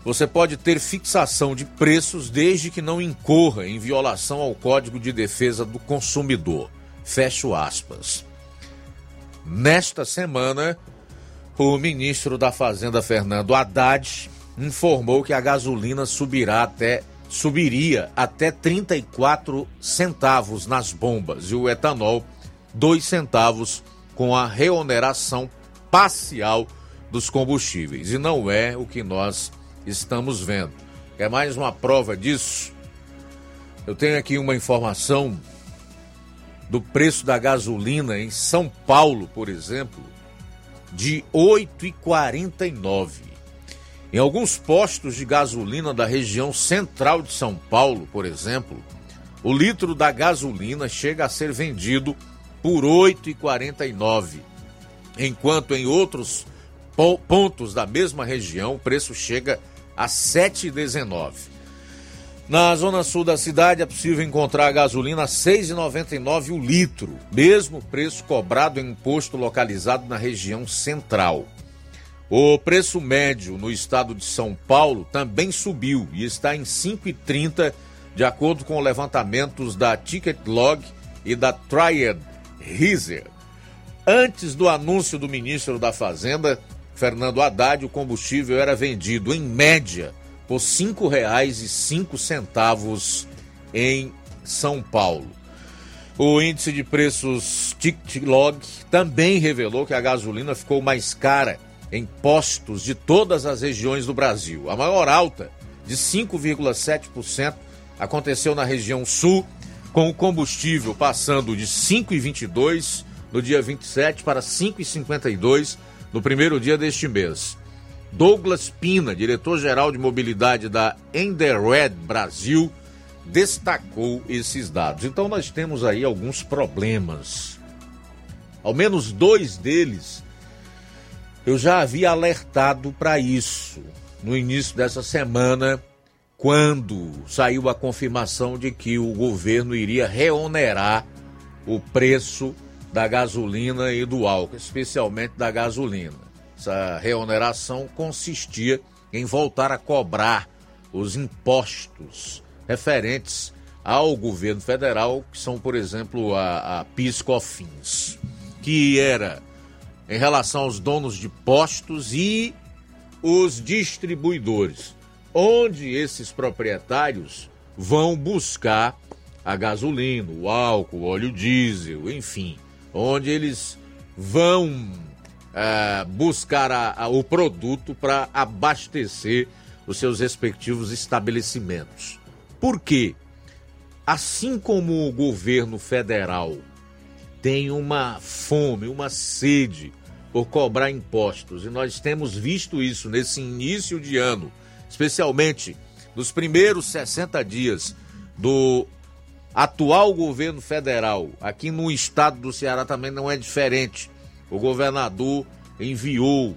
você pode ter fixação de preços desde que não incorra em violação ao Código de Defesa do Consumidor. Fecho aspas. Nesta semana, o ministro da Fazenda, Fernando Haddad, informou que a gasolina subirá até subiria até 34 centavos nas bombas e o etanol 2 centavos com a reoneração parcial dos combustíveis. E não é o que nós estamos vendo. É mais uma prova disso. Eu tenho aqui uma informação do preço da gasolina em São Paulo, por exemplo, de R$ 8,49. Em alguns postos de gasolina da região central de São Paulo, por exemplo, o litro da gasolina chega a ser vendido por R$ 8,49, enquanto em outros pontos da mesma região o preço chega a R$ 7,19. Na zona sul da cidade é possível encontrar a gasolina a R$ 6,99 o litro, mesmo preço cobrado em posto localizado na região central. O preço médio no estado de São Paulo também subiu e está em 5,30, de acordo com levantamentos da Ticket Log e da Triad Reaser. Antes do anúncio do ministro da Fazenda, Fernando Haddad, o combustível era vendido em média por R$ 5,05 em São Paulo. O índice de preços Ticket Log também revelou que a gasolina ficou mais cara em postos de todas as regiões do Brasil. A maior alta, de 5,7%, aconteceu na região sul, com o combustível passando de 5,22 no dia 27 para 5,52 no primeiro dia deste mês. Douglas Pina, diretor-geral de mobilidade da Enderred Brasil, destacou esses dados. Então nós temos aí alguns problemas. Ao menos dois deles eu já havia alertado para isso no início dessa semana, quando saiu a confirmação de que o governo iria reonerar o preço da gasolina e do álcool, especialmente da gasolina. Essa reoneração consistia em voltar a cobrar os impostos referentes ao governo federal, que são, por exemplo, a, a PIS-COFINS, que era em relação aos donos de postos e os distribuidores, onde esses proprietários vão buscar a gasolina, o álcool, o óleo diesel, enfim, onde eles vão é, buscar a, a, o produto para abastecer os seus respectivos estabelecimentos. Por quê? Assim como o governo federal tem uma fome, uma sede por cobrar impostos, e nós temos visto isso nesse início de ano, especialmente nos primeiros 60 dias do atual governo federal. Aqui no estado do Ceará também não é diferente. O governador enviou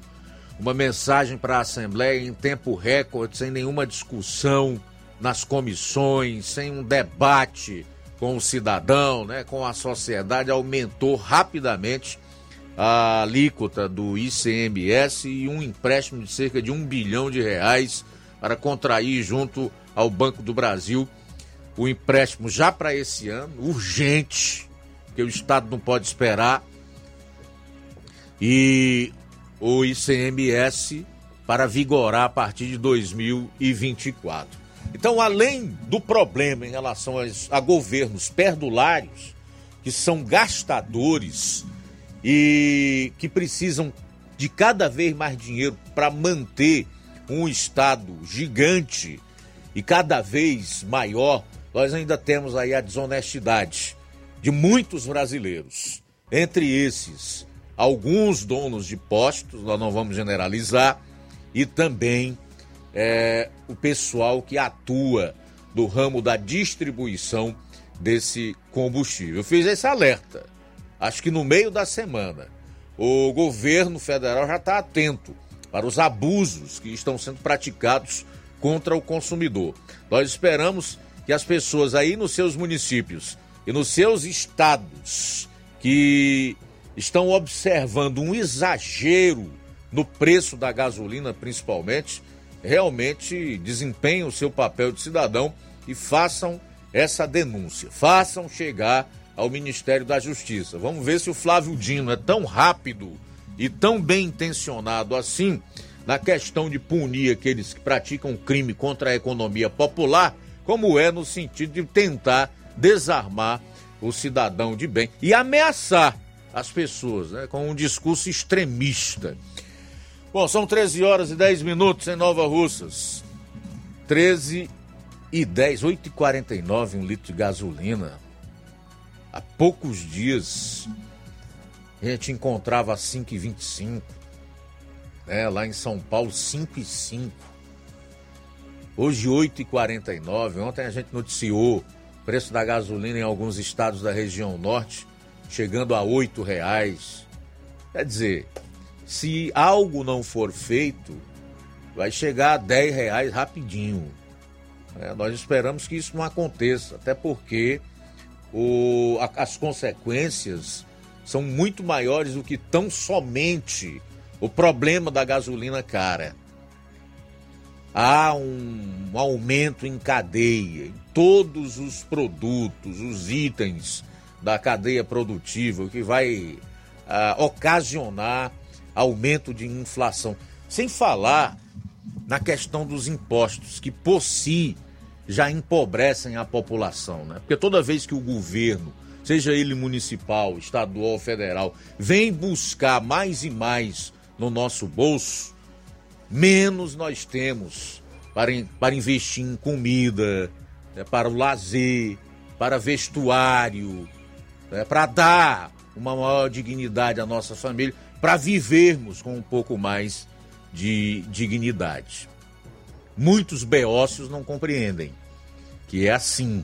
uma mensagem para a Assembleia em tempo recorde, sem nenhuma discussão nas comissões, sem um debate com o cidadão, né, com a sociedade, aumentou rapidamente a alíquota do ICMS e um empréstimo de cerca de um bilhão de reais para contrair junto ao Banco do Brasil o empréstimo já para esse ano, urgente, que o Estado não pode esperar, e o ICMS para vigorar a partir de 2024. Então, além do problema em relação a governos perdulários, que são gastadores e que precisam de cada vez mais dinheiro para manter um Estado gigante e cada vez maior, nós ainda temos aí a desonestidade de muitos brasileiros. Entre esses, alguns donos de postos, nós não vamos generalizar, e também é, o pessoal que atua no ramo da distribuição desse combustível. Eu fiz esse alerta. Acho que no meio da semana o governo federal já está atento para os abusos que estão sendo praticados contra o consumidor. Nós esperamos que as pessoas aí nos seus municípios e nos seus estados que estão observando um exagero no preço da gasolina, principalmente, realmente desempenhem o seu papel de cidadão e façam essa denúncia, façam chegar ao Ministério da Justiça. Vamos ver se o Flávio Dino é tão rápido e tão bem intencionado assim na questão de punir aqueles que praticam crime contra a economia popular, como é no sentido de tentar desarmar o cidadão de bem e ameaçar as pessoas né, com um discurso extremista. Bom, são 13 horas e 10 minutos em Nova Russas. 13 e 10, 8 e 49 um litro de gasolina. Há poucos dias a gente encontrava 5 e 25. Né? Lá em São Paulo, 5 e 5. Hoje, 8 e 49. Ontem a gente noticiou preço da gasolina em alguns estados da região norte chegando a R$ reais. Quer dizer, se algo não for feito, vai chegar a 10 reais rapidinho. É, nós esperamos que isso não aconteça, até porque o, a, as consequências são muito maiores do que tão somente o problema da gasolina cara. Há um, um aumento em cadeia em todos os produtos, os itens da cadeia produtiva, que vai uh, ocasionar aumento de inflação. Sem falar na questão dos impostos, que por si já empobrecem a população, né? Porque toda vez que o governo, seja ele municipal, estadual ou federal, vem buscar mais e mais no nosso bolso, menos nós temos para, para investir em comida, né? para o lazer, para vestuário, né? para dar uma maior dignidade à nossa família, para vivermos com um pouco mais de dignidade. Muitos beócios não compreendem que é assim.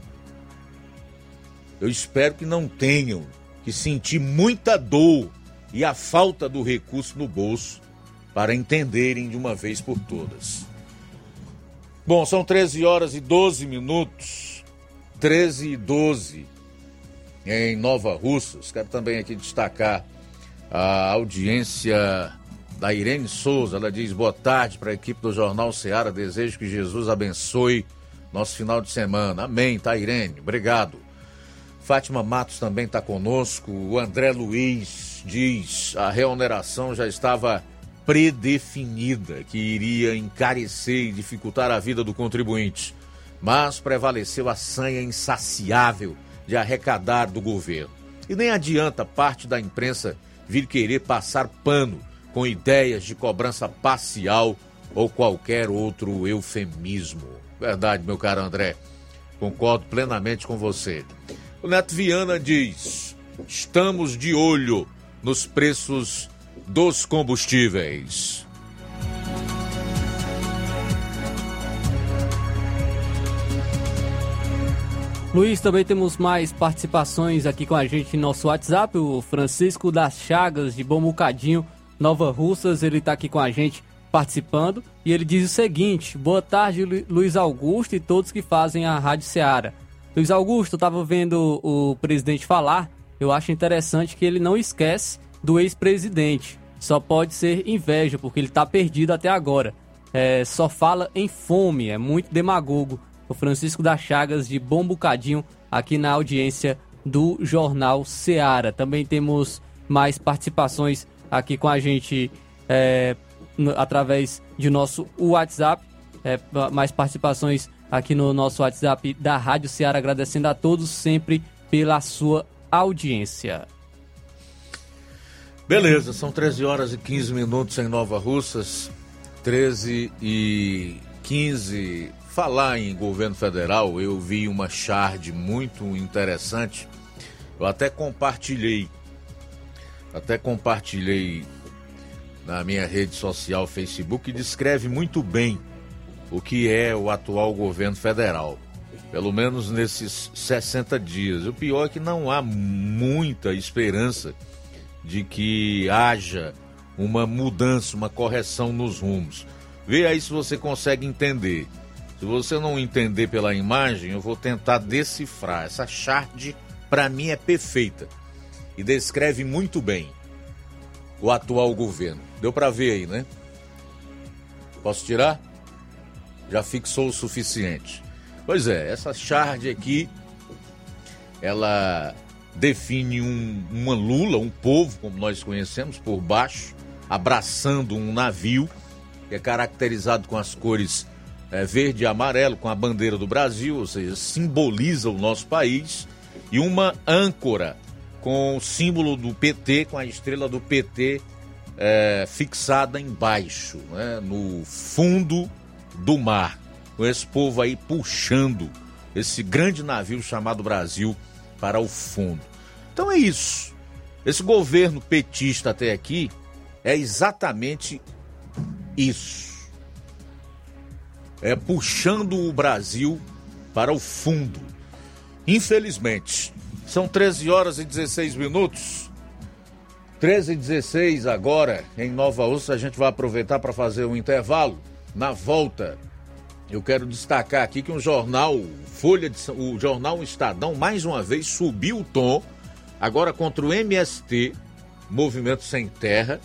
Eu espero que não tenham que sentir muita dor e a falta do recurso no bolso para entenderem de uma vez por todas. Bom, são 13 horas e 12 minutos. 13 e 12 em Nova Russas. Quero também aqui destacar a audiência da Irene Souza. Ela diz boa tarde para a equipe do Jornal Ceará. Desejo que Jesus abençoe nosso final de semana. Amém, tá, Irene? Obrigado. Fátima Matos também está conosco. O André Luiz diz a reoneração já estava predefinida, que iria encarecer e dificultar a vida do contribuinte. Mas prevaleceu a sanha insaciável de arrecadar do governo. E nem adianta parte da imprensa vir querer passar pano com ideias de cobrança parcial ou qualquer outro eufemismo. Verdade, meu caro André. Concordo plenamente com você. O Neto Viana diz: estamos de olho nos preços dos combustíveis. Luiz, também temos mais participações aqui com a gente em nosso WhatsApp. O Francisco das Chagas, de Bom Bocadinho, Nova Russas, ele está aqui com a gente participando. E ele diz o seguinte: Boa tarde, Luiz Augusto e todos que fazem a Rádio Ceará. Luiz Augusto, estava vendo o presidente falar. Eu acho interessante que ele não esquece do ex-presidente. Só pode ser inveja, porque ele está perdido até agora. É, só fala em fome, é muito demagogo o Francisco das Chagas de Bom Bocadinho, aqui na audiência do Jornal Seara. Também temos mais participações aqui com a gente é, através de nosso WhatsApp. É, mais participações aqui no nosso WhatsApp da Rádio Seara, agradecendo a todos sempre pela sua audiência. Beleza, são 13 horas e 15 minutos em Nova Russas, 13 e 15 Falar em governo federal, eu vi uma charge muito interessante. Eu até compartilhei, até compartilhei na minha rede social Facebook, que descreve muito bem o que é o atual governo federal. Pelo menos nesses 60 dias. O pior é que não há muita esperança de que haja uma mudança, uma correção nos rumos. Vê aí se você consegue entender. Se você não entender pela imagem, eu vou tentar decifrar. Essa chart, para mim, é perfeita e descreve muito bem o atual governo. Deu para ver aí, né? Posso tirar? Já fixou o suficiente. Pois é, essa chart aqui, ela define um, uma lula, um povo, como nós conhecemos, por baixo, abraçando um navio, que é caracterizado com as cores é, verde e amarelo com a bandeira do Brasil, ou seja, simboliza o nosso país, e uma âncora com o símbolo do PT, com a estrela do PT é, fixada embaixo, né, no fundo do mar. Com esse povo aí puxando esse grande navio chamado Brasil para o fundo. Então é isso. Esse governo petista até aqui é exatamente isso é, puxando o Brasil para o fundo. Infelizmente, são 13 horas e 16 minutos. 13 e 16 agora em Nova Ursa. A gente vai aproveitar para fazer um intervalo. Na volta, eu quero destacar aqui que um jornal, Folha de, o jornal Estadão, mais uma vez subiu o tom, agora contra o MST, Movimento Sem Terra,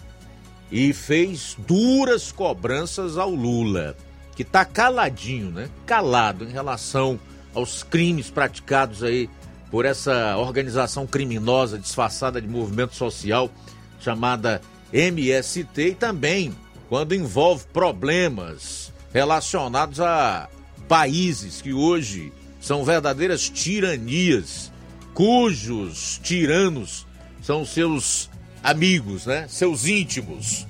e fez duras cobranças ao Lula que está caladinho, né? Calado em relação aos crimes praticados aí por essa organização criminosa disfarçada de movimento social chamada MST e também quando envolve problemas relacionados a países que hoje são verdadeiras tiranias, cujos tiranos são seus amigos, né? Seus íntimos.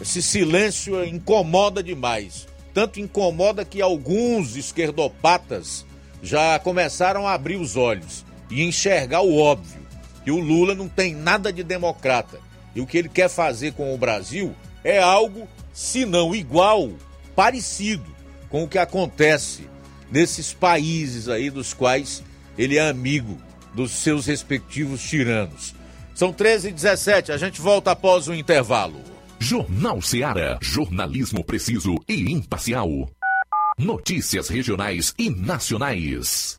Esse silêncio incomoda demais. Tanto incomoda que alguns esquerdopatas já começaram a abrir os olhos e enxergar o óbvio, E o Lula não tem nada de democrata. E o que ele quer fazer com o Brasil é algo, se não igual, parecido com o que acontece nesses países aí dos quais ele é amigo dos seus respectivos tiranos. São 13 e 17 a gente volta após o intervalo. Jornal Seara. Jornalismo preciso e imparcial. Notícias regionais e nacionais.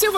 Se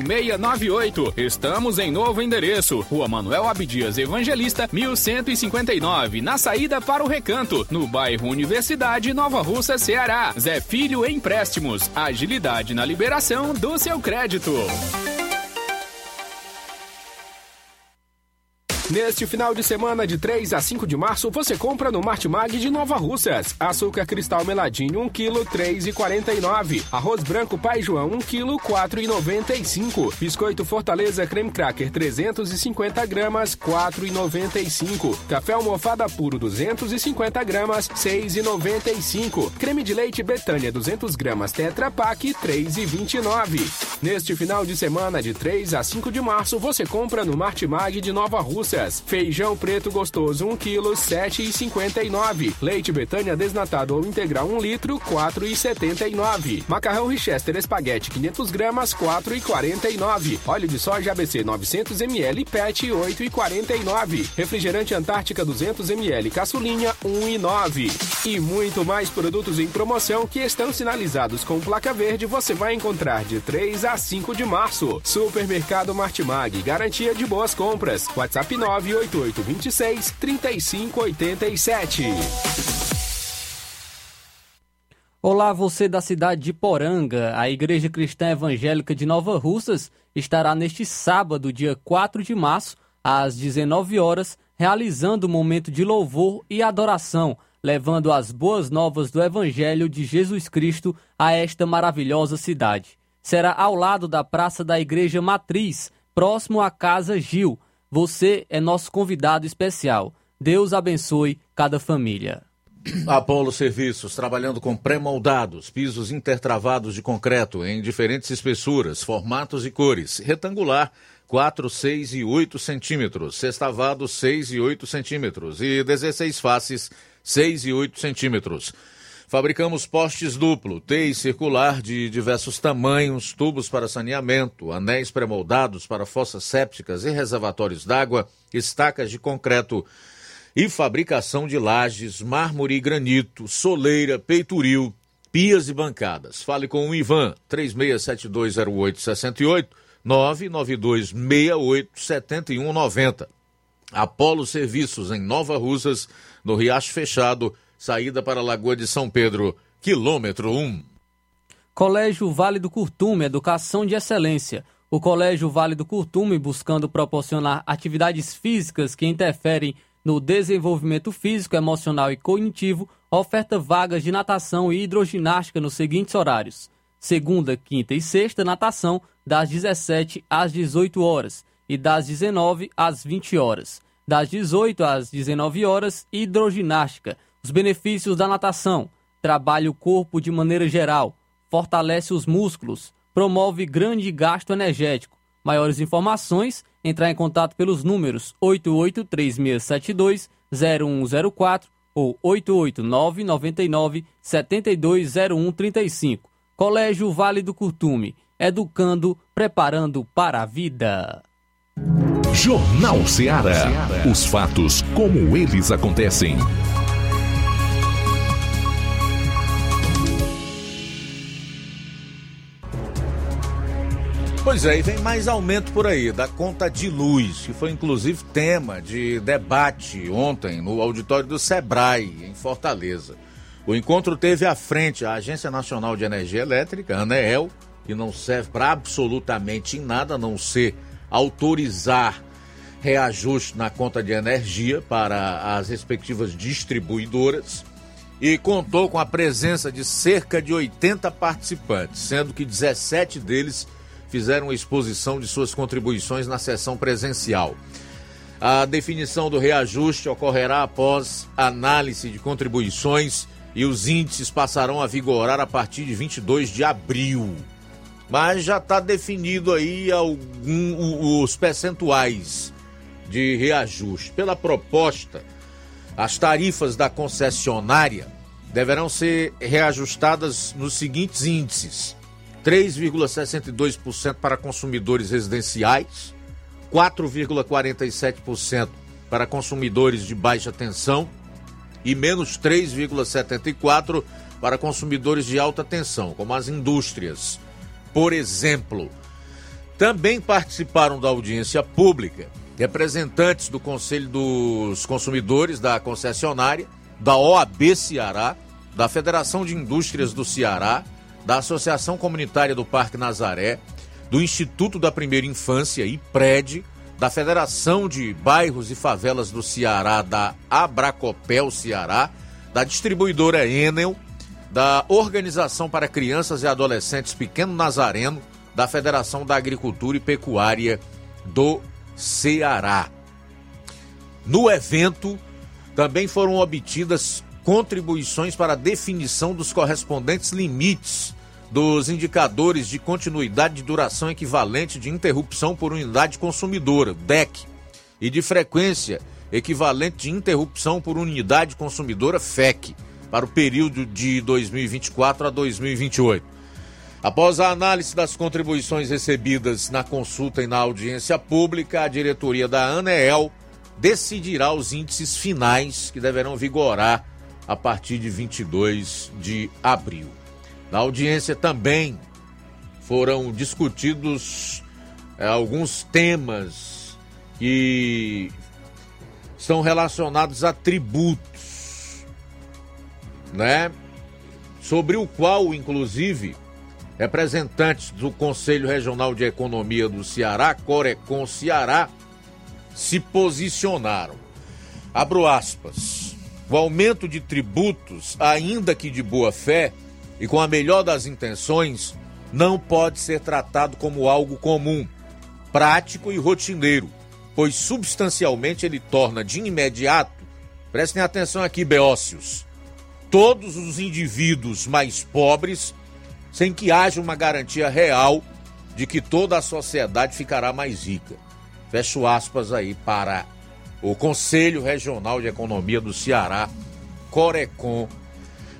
0698. Estamos em novo endereço. Rua Manuel Abdias Evangelista, 1159, na saída para o Recanto, no bairro Universidade, Nova Russa, Ceará. Zé Filho Empréstimos. Agilidade na liberação do seu crédito. Neste final de semana, de 3 a 5 de março, você compra no Martimag de Nova Russas. Açúcar cristal meladinho, 1 kg, 3,49. Arroz branco Pai João, 1 kg, 4,95. Biscoito Fortaleza Creme Cracker, 350 gramas, 4,95. Café almofada puro, 250 gramas, 6,95. Creme de leite Betânia, 200 gramas, Tetra Pak, 3,29. Neste final de semana, de 3 a 5 de março, você compra no Martimag de Nova Russas. Feijão preto gostoso 1 kg 7,59. Leite Betânia desnatado ou integral 1 litro 4,79. Macarrão Richester espaguete 500 gramas 4,49. Óleo de soja ABC 900 ml PET 8,49. Refrigerante Antártica 200 ml caçulinha 1,9. E muito mais produtos em promoção que estão sinalizados com placa verde você vai encontrar de 3 a 5 de março. Supermercado Martimag, garantia de boas compras. WhatsApp 98826 3587. Olá, você da cidade de Poranga. A Igreja Cristã Evangélica de Nova Russas estará neste sábado, dia 4 de março, às 19 horas, realizando um momento de louvor e adoração, levando as boas novas do Evangelho de Jesus Cristo a esta maravilhosa cidade. Será ao lado da Praça da Igreja Matriz, próximo à Casa Gil. Você é nosso convidado especial. Deus abençoe cada família. Apolo Serviços, trabalhando com pré-moldados, pisos intertravados de concreto em diferentes espessuras, formatos e cores. Retangular, 4, 6 e 8 centímetros. Sextavado, 6 e 8 centímetros. E 16 faces, 6 e 8 centímetros. Fabricamos postes duplo, T e circular de diversos tamanhos, tubos para saneamento, anéis pré-moldados para fossas sépticas e reservatórios d'água, estacas de concreto e fabricação de lajes, mármore e granito, soleira, peitoril, pias e bancadas. Fale com o Ivan, 36720868, 992687190. Apolo Serviços em Nova Russas, no Riacho Fechado, saída para a Lagoa de São Pedro, quilômetro 1. Colégio Vale do Curtume, Educação de Excelência. O Colégio Vale do Curtume, buscando proporcionar atividades físicas que interferem no desenvolvimento físico, emocional e cognitivo, oferta vagas de natação e hidroginástica nos seguintes horários: segunda, quinta e sexta, natação, das 17 às 18 horas e das 19 às 20 horas. Das 18 às 19 horas, hidroginástica. Os benefícios da natação: trabalha o corpo de maneira geral, fortalece os músculos, promove grande gasto energético. Maiores informações: entrar em contato pelos números 8836720104 ou 88999 720135. Colégio Vale do Curtume, educando, preparando para a vida. Jornal Ceará. Os fatos como eles acontecem. Pois é, e vem mais aumento por aí da conta de luz, que foi inclusive tema de debate ontem no auditório do Sebrae, em Fortaleza. O encontro teve à frente a Agência Nacional de Energia Elétrica, ANEEL, que não serve para absolutamente nada a não ser autorizar reajuste na conta de energia para as respectivas distribuidoras e contou com a presença de cerca de 80 participantes, sendo que 17 deles fizeram exposição de suas contribuições na sessão presencial. A definição do reajuste ocorrerá após análise de contribuições e os índices passarão a vigorar a partir de 22 de abril. Mas já está definido aí algum, os percentuais de reajuste. Pela proposta, as tarifas da concessionária deverão ser reajustadas nos seguintes índices: 3,62% para consumidores residenciais, 4,47% para consumidores de baixa tensão e menos 3,74% para consumidores de alta tensão, como as indústrias. Por exemplo, também participaram da audiência pública representantes do Conselho dos Consumidores da concessionária, da OAB Ceará, da Federação de Indústrias do Ceará, da Associação Comunitária do Parque Nazaré, do Instituto da Primeira Infância e PRED, da Federação de Bairros e Favelas do Ceará, da Abracopel Ceará, da distribuidora Enel, da Organização para Crianças e Adolescentes Pequeno Nazareno, da Federação da Agricultura e Pecuária do Ceará. No evento, também foram obtidas contribuições para a definição dos correspondentes limites dos indicadores de continuidade de duração equivalente de interrupção por unidade consumidora, DEC, e de frequência equivalente de interrupção por unidade consumidora, FEC, para o período de 2024 a 2028. Após a análise das contribuições recebidas na consulta e na audiência pública, a diretoria da ANEEL decidirá os índices finais que deverão vigorar a partir de 22 de abril. Na audiência também foram discutidos é, alguns temas que estão relacionados a tributos, né? Sobre o qual, inclusive, representantes do Conselho Regional de Economia do Ceará, Corecon Ceará, se posicionaram. Abro aspas. O aumento de tributos, ainda que de boa fé, e com a melhor das intenções, não pode ser tratado como algo comum, prático e rotineiro, pois substancialmente ele torna de imediato, prestem atenção aqui, beócios, todos os indivíduos mais pobres, sem que haja uma garantia real de que toda a sociedade ficará mais rica. Fecho aspas aí para o Conselho Regional de Economia do Ceará, Corecon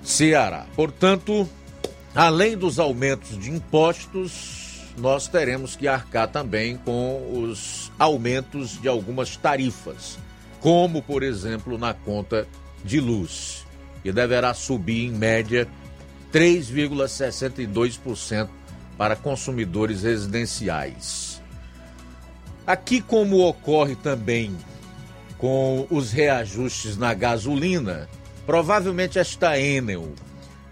Ceará. Portanto, além dos aumentos de impostos, nós teremos que arcar também com os aumentos de algumas tarifas, como, por exemplo, na conta de luz, que deverá subir em média 3,62% para consumidores residenciais. Aqui, como ocorre também com os reajustes na gasolina, provavelmente esta Enel,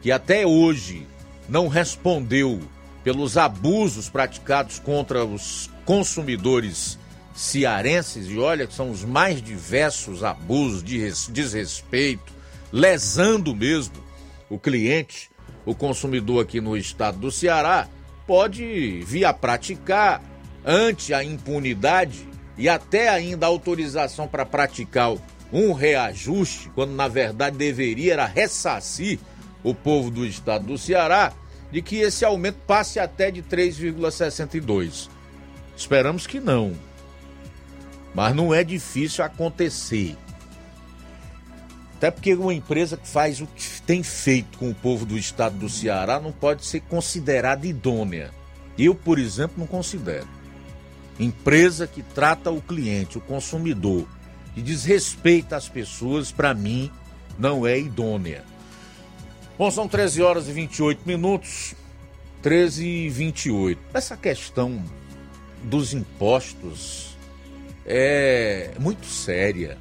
que até hoje não respondeu pelos abusos praticados contra os consumidores cearenses, e olha que são os mais diversos abusos de desrespeito, lesando mesmo o cliente, o consumidor aqui no estado do Ceará, pode vir a praticar ante a impunidade e até ainda autorização para praticar um reajuste, quando na verdade deveria era ressarcir o povo do estado do Ceará, de que esse aumento passe até de 3,62. Esperamos que não. Mas não é difícil acontecer. Até porque uma empresa que faz o que tem feito com o povo do estado do Ceará não pode ser considerada idônea. Eu, por exemplo, não considero. Empresa que trata o cliente, o consumidor, e desrespeita as pessoas, para mim, não é idônea. Bom, são 13 horas e 28 minutos. 13 e 28. Essa questão dos impostos é muito séria.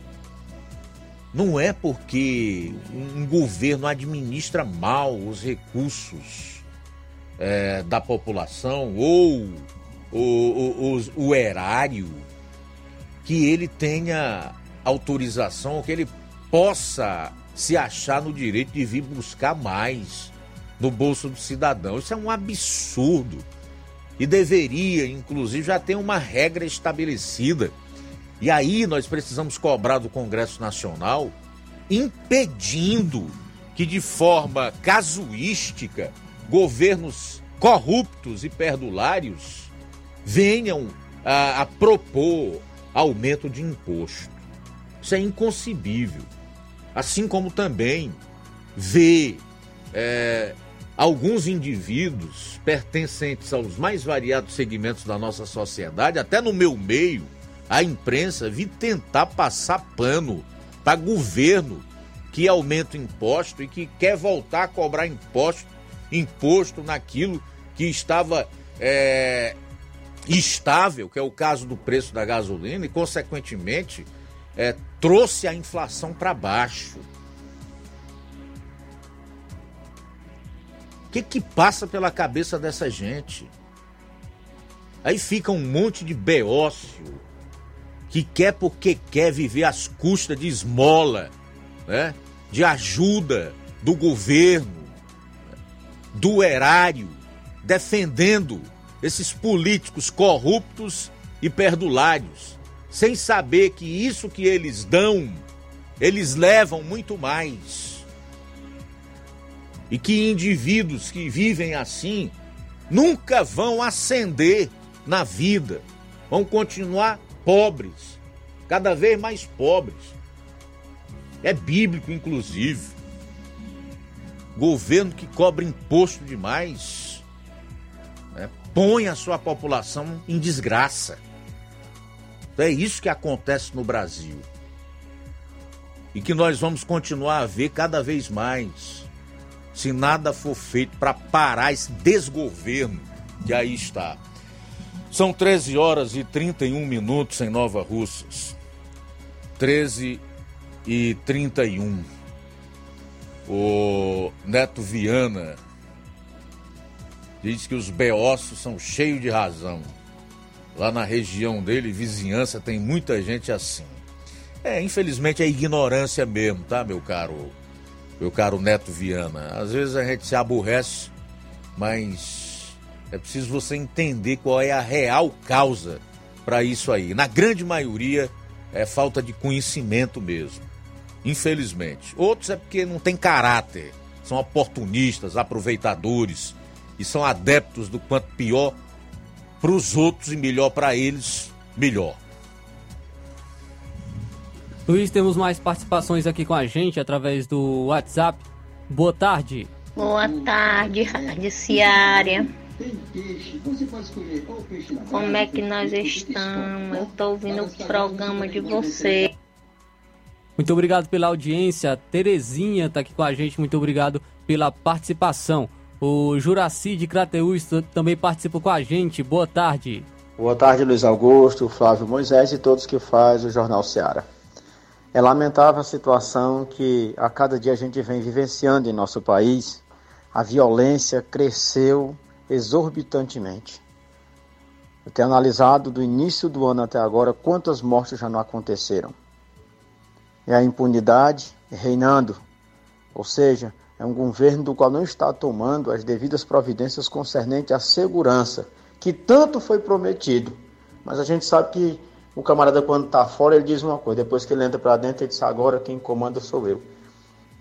Não é porque um governo administra mal os recursos é, da população ou o, o, o, o erário que ele tenha autorização, que ele possa se achar no direito de vir buscar mais no bolso do cidadão. Isso é um absurdo. E deveria, inclusive, já ter uma regra estabelecida e aí nós precisamos cobrar do Congresso Nacional impedindo que de forma casuística governos corruptos e perdulários venham a, a propor aumento de imposto. Isso é inconcebível. Assim como também ver é, alguns indivíduos pertencentes aos mais variados segmentos da nossa sociedade, até no meu meio, a imprensa vir tentar passar pano para governo que aumenta o imposto e que quer voltar a cobrar imposto, imposto naquilo que estava é, estável, que é o caso do preço da gasolina, e, consequentemente, é, trouxe a inflação para baixo. O que, que passa pela cabeça dessa gente? Aí fica um monte de beócio que quer porque quer viver às custas de esmola, né? de ajuda do governo, do erário, defendendo esses políticos corruptos e perdulários, sem saber que isso que eles dão, eles levam muito mais. E que indivíduos que vivem assim nunca vão ascender na vida, vão continuar pobres, cada vez mais pobres. É bíblico, inclusive. Governo que cobra imposto demais põe a sua população em desgraça. É isso que acontece no Brasil. E que nós vamos continuar a ver cada vez mais, se nada for feito para parar esse desgoverno que aí está. São 13 horas e 31 minutos em Nova Russas. 13 e 31. O Neto Viana diz que os beossos são cheios de razão. Lá na região dele, vizinhança, tem muita gente assim. É, infelizmente é ignorância mesmo, tá, meu caro, meu caro Neto Viana? Às vezes a gente se aborrece, mas é preciso você entender qual é a real causa para isso aí. Na grande maioria é falta de conhecimento mesmo. Infelizmente. Outros é porque não tem caráter, são oportunistas, aproveitadores e são adeptos do quanto pior para os outros e melhor para eles, melhor. Luiz, temos mais participações aqui com a gente através do WhatsApp. Boa tarde. Boa tarde, Rádio Ciária. Como é que nós estamos? Eu estou ouvindo o programa de você. Muito obrigado pela audiência. Terezinha está aqui com a gente. Muito obrigado pela participação. O Juraci de Crateús também participa com a gente. Boa tarde. Boa tarde, Luiz Augusto, Flávio Moisés e todos que faz o Jornal Ceará. É lamentável a situação que a cada dia a gente vem vivenciando em nosso país. A violência cresceu exorbitantemente. Eu tenho analisado do início do ano até agora quantas mortes já não aconteceram. E a impunidade reinando, ou seja, é um governo do qual não está tomando as devidas providências concernentes à segurança que tanto foi prometido. Mas a gente sabe que o camarada, quando está fora, ele diz uma coisa, depois que ele entra para dentro, ele diz: agora quem comanda sou eu.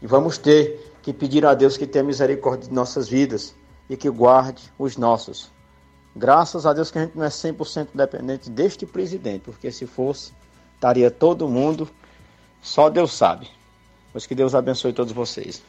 E vamos ter que pedir a Deus que tenha misericórdia de nossas vidas e que guarde os nossos. Graças a Deus que a gente não é 100% dependente deste presidente, porque se fosse, estaria todo mundo, só Deus sabe. Mas que Deus abençoe todos vocês.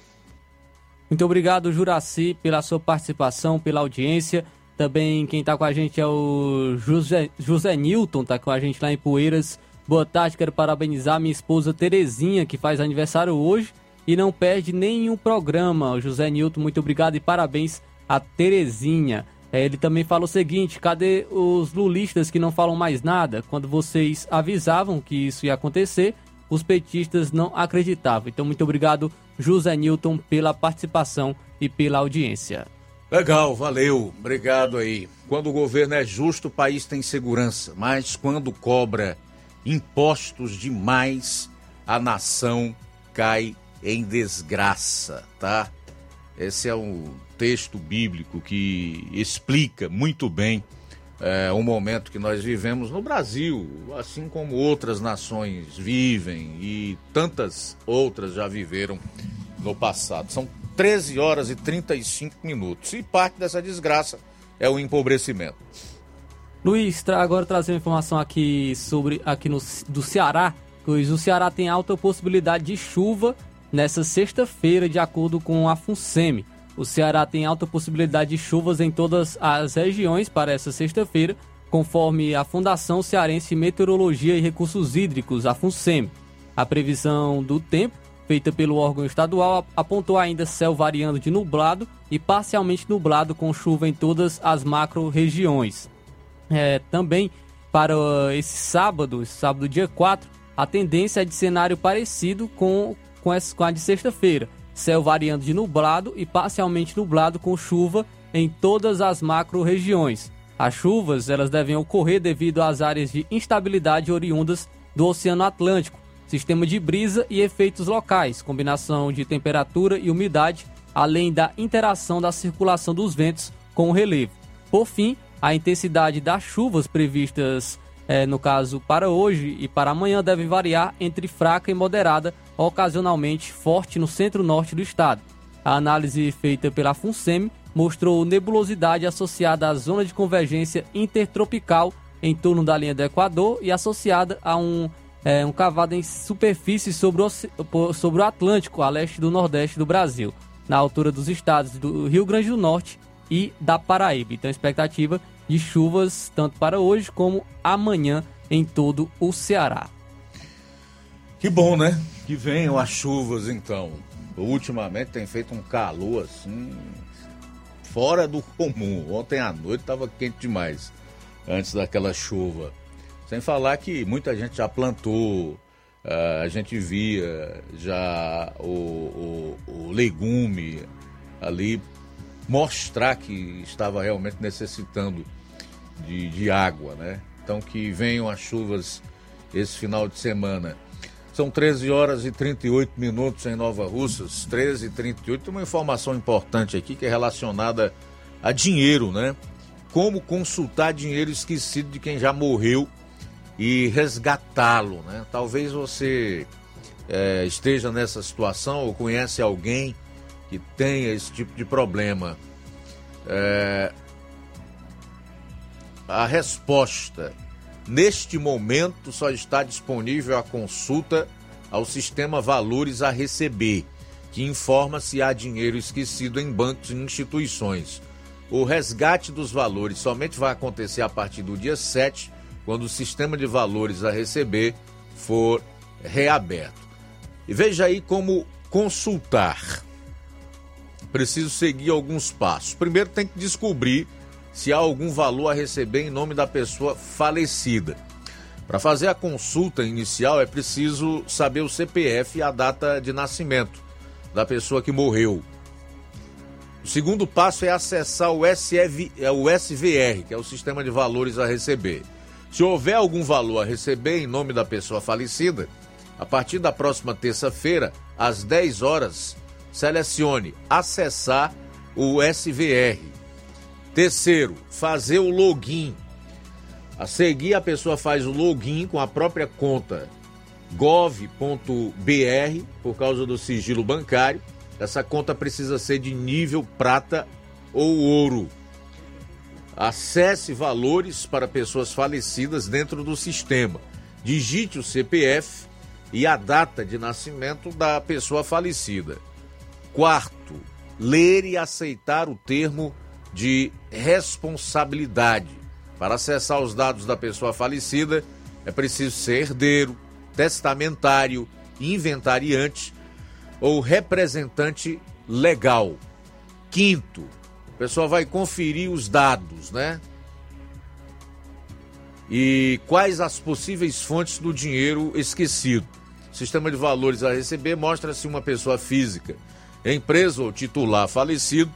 Muito obrigado, Juraci, pela sua participação, pela audiência. Também quem está com a gente é o José, José Newton, está com a gente lá em Poeiras. Boa tarde, quero parabenizar minha esposa Terezinha, que faz aniversário hoje e não perde nenhum programa. José Newton, muito obrigado e parabéns a Terezinha. É, ele também fala o seguinte: cadê os lulistas que não falam mais nada? Quando vocês avisavam que isso ia acontecer, os petistas não acreditavam. Então, muito obrigado, José Newton, pela participação e pela audiência. Legal, valeu, obrigado aí. Quando o governo é justo, o país tem segurança, mas quando cobra impostos demais, a nação cai em desgraça, tá? Esse é um texto bíblico que explica muito bem é, o momento que nós vivemos no Brasil, assim como outras nações vivem e tantas outras já viveram no passado. São 13 horas e 35 minutos. E parte dessa desgraça é o empobrecimento. Luiz, agora trazer uma informação aqui sobre aqui no, do Ceará. Pois o Ceará tem alta possibilidade de chuva nessa sexta-feira, de acordo com a FUNSEMI. O Ceará tem alta possibilidade de chuvas em todas as regiões para essa sexta-feira, conforme a Fundação Cearense Meteorologia e Recursos Hídricos, a FUNSEMI. A previsão do tempo feita pelo órgão estadual, apontou ainda céu variando de nublado e parcialmente nublado com chuva em todas as macro-regiões. É, também para esse sábado, sábado dia 4, a tendência é de cenário parecido com, com a de sexta-feira. Céu variando de nublado e parcialmente nublado com chuva em todas as macro-regiões. As chuvas elas devem ocorrer devido às áreas de instabilidade oriundas do Oceano Atlântico, sistema de brisa e efeitos locais, combinação de temperatura e umidade, além da interação da circulação dos ventos com o relevo. Por fim, a intensidade das chuvas previstas, é, no caso para hoje e para amanhã, deve variar entre fraca e moderada, ocasionalmente forte no centro-norte do estado. A análise feita pela FUNSEMI mostrou nebulosidade associada à zona de convergência intertropical em torno da linha do Equador e associada a um é, um cavado em superfície sobre o, sobre o Atlântico, a leste do Nordeste do Brasil, na altura dos estados do Rio Grande do Norte e da Paraíba. Então, expectativa de chuvas tanto para hoje como amanhã em todo o Ceará. Que bom, né? Que venham as chuvas, então. Ultimamente tem feito um calor assim fora do comum. Ontem à noite estava quente demais antes daquela chuva. Sem falar que muita gente já plantou, uh, a gente via já o, o, o legume ali mostrar que estava realmente necessitando de, de, água, né? Então que venham as chuvas esse final de semana. São 13 horas e 38 minutos em Nova Russas, 13 e 38. Uma informação importante aqui que é relacionada a dinheiro, né? Como consultar dinheiro esquecido de quem já morreu e resgatá-lo. Né? Talvez você é, esteja nessa situação ou conhece alguém que tenha esse tipo de problema. É, a resposta neste momento só está disponível a consulta ao sistema Valores a Receber. que informa se há dinheiro esquecido em bancos e instituições. O resgate dos valores somente vai acontecer a partir do dia 7, quando o sistema de valores a receber for reaberto. E veja aí como consultar. Preciso seguir alguns passos. Primeiro tem que descobrir se há algum valor a receber em nome da pessoa falecida. Para fazer a consulta inicial é preciso saber o CPF e a data de nascimento da pessoa que morreu. O segundo passo é acessar o, SV, é o SVR, que é o Sistema de Valores a Receber. Se houver algum valor a receber em nome da pessoa falecida, a partir da próxima terça-feira, às 10 horas, selecione acessar o SVR. Terceiro, fazer o login. A seguir, a pessoa faz o login com a própria conta gov.br por causa do sigilo bancário. Essa conta precisa ser de nível prata ou ouro. Acesse valores para pessoas falecidas dentro do sistema. Digite o CPF e a data de nascimento da pessoa falecida. Quarto, ler e aceitar o termo de responsabilidade. Para acessar os dados da pessoa falecida, é preciso ser herdeiro, testamentário, inventariante ou representante legal. Quinto, a pessoa vai conferir os dados, né? E quais as possíveis fontes do dinheiro esquecido. Sistema de valores a receber mostra se uma pessoa física, empresa ou titular falecido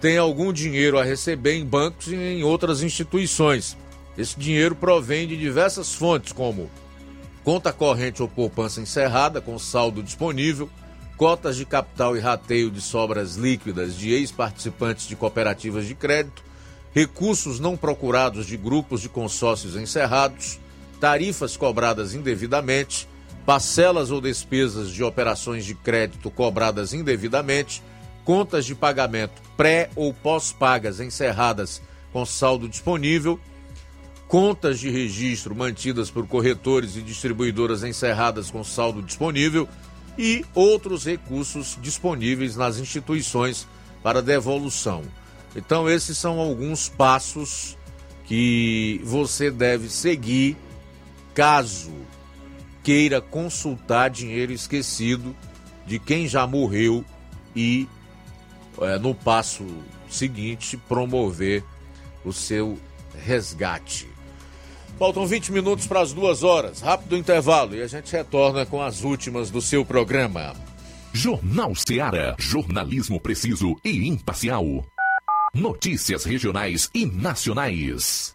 tem algum dinheiro a receber em bancos e em outras instituições. Esse dinheiro provém de diversas fontes, como conta corrente ou poupança encerrada com saldo disponível, cotas de capital e rateio de sobras líquidas de ex-participantes de cooperativas de crédito, recursos não procurados de grupos de consórcios encerrados, tarifas cobradas indevidamente, parcelas ou despesas de operações de crédito cobradas indevidamente, contas de pagamento pré ou pós-pagas encerradas com saldo disponível, contas de registro mantidas por corretores e distribuidoras encerradas com saldo disponível e outros recursos disponíveis nas instituições para devolução. Então, esses são alguns passos que você deve seguir caso queira consultar dinheiro esquecido de quem já morreu e, é, no passo seguinte, promover o seu resgate. Faltam 20 minutos para as duas horas. Rápido intervalo e a gente retorna com as últimas do seu programa. Jornal Seara. Jornalismo preciso e imparcial. Notícias regionais e nacionais.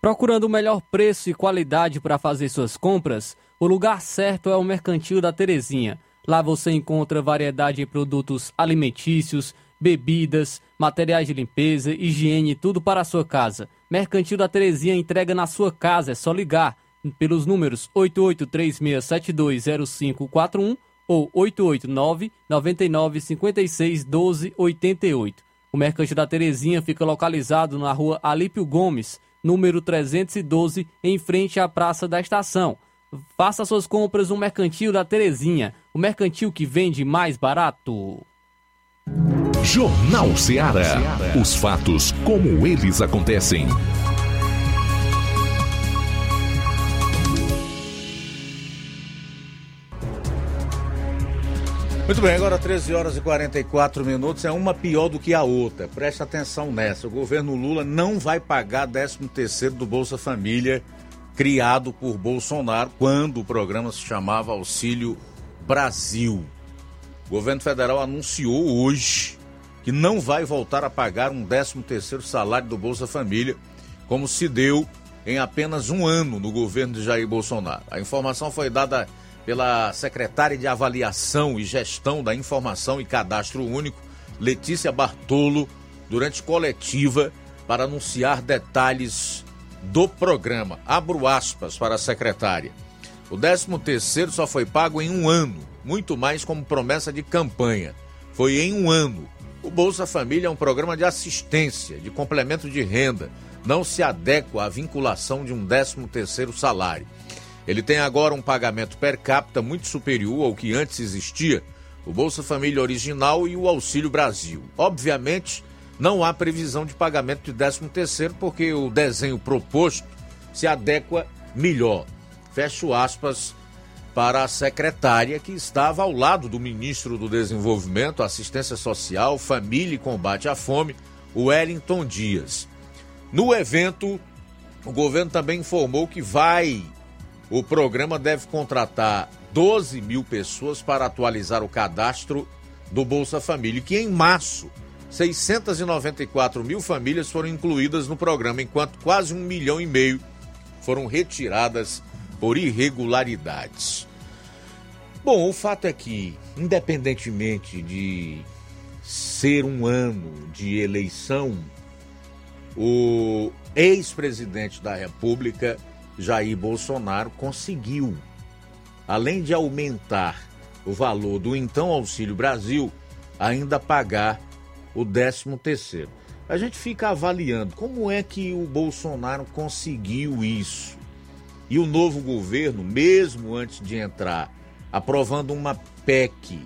Procurando o melhor preço e qualidade para fazer suas compras, o lugar certo é o Mercantil da Terezinha. Lá você encontra variedade de produtos alimentícios, bebidas, materiais de limpeza, higiene, tudo para a sua casa. Mercantil da Terezinha entrega na sua casa, é só ligar pelos números 8836720541 ou 889 9956 1288. O Mercantil da Terezinha fica localizado na rua Alípio Gomes, número 312, em frente à Praça da Estação. Faça suas compras no Mercantil da Terezinha, o mercantil que vende mais barato. Jornal Ceará. Os fatos como eles acontecem. Muito bem, agora 13 horas e 44 minutos, é uma pior do que a outra. Preste atenção nessa. O governo Lula não vai pagar 13º do Bolsa Família criado por Bolsonaro quando o programa se chamava Auxílio Brasil. O governo federal anunciou hoje que não vai voltar a pagar um 13º salário do Bolsa Família, como se deu em apenas um ano no governo de Jair Bolsonaro. A informação foi dada pela secretária de Avaliação e Gestão da Informação e Cadastro Único, Letícia Bartolo, durante coletiva para anunciar detalhes do programa. Abro aspas para a secretária. O 13º só foi pago em um ano, muito mais como promessa de campanha. Foi em um ano. O Bolsa Família é um programa de assistência, de complemento de renda. Não se adequa à vinculação de um 13º salário. Ele tem agora um pagamento per capita muito superior ao que antes existia, o Bolsa Família original e o Auxílio Brasil. Obviamente, não há previsão de pagamento de 13º porque o desenho proposto se adequa melhor. Fecho aspas para a secretária que estava ao lado do ministro do Desenvolvimento, Assistência Social, Família e Combate à Fome, Wellington Dias. No evento, o governo também informou que vai o programa deve contratar 12 mil pessoas para atualizar o cadastro do Bolsa Família, que em março 694 mil famílias foram incluídas no programa, enquanto quase um milhão e meio foram retiradas por irregularidades. Bom, o fato é que, independentemente de ser um ano de eleição, o ex-presidente da República Jair Bolsonaro conseguiu, além de aumentar o valor do então Auxílio Brasil, ainda pagar o 13 terceiro. A gente fica avaliando como é que o Bolsonaro conseguiu isso. E o novo governo, mesmo antes de entrar, aprovando uma PEC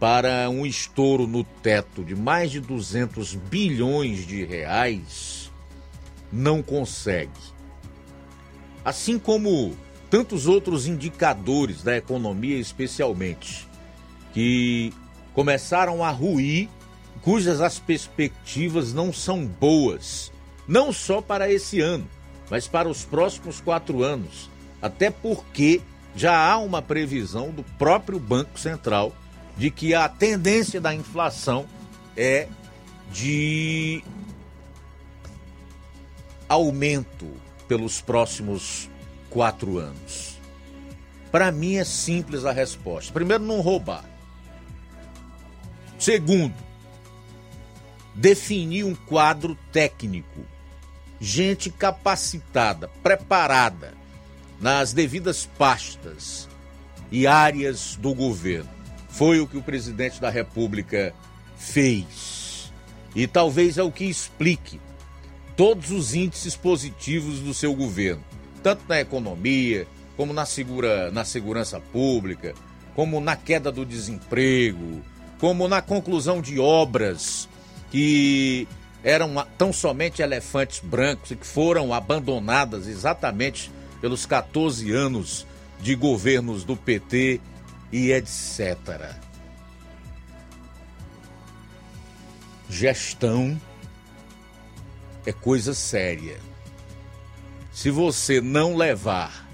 para um estouro no teto de mais de 200 bilhões de reais, não consegue assim como tantos outros indicadores da economia, especialmente, que começaram a ruir, cujas as perspectivas não são boas, não só para esse ano, mas para os próximos quatro anos, até porque já há uma previsão do próprio Banco Central de que a tendência da inflação é de aumento pelos próximos quatro anos. Para mim é simples a resposta. Primeiro, não roubar. Segundo, definir um quadro técnico. Gente capacitada, preparada nas devidas pastas e áreas do governo. Foi o que o presidente da República fez. E talvez é o que explique todos os índices positivos do seu governo, tanto na economia, como na, segura, na segurança pública, como na queda do desemprego, como na conclusão de obras que eram tão somente elefantes brancos e que foram abandonadas exatamente pelos 14 anos de governos do PT e etc. Gestão é coisa séria. Se você não levar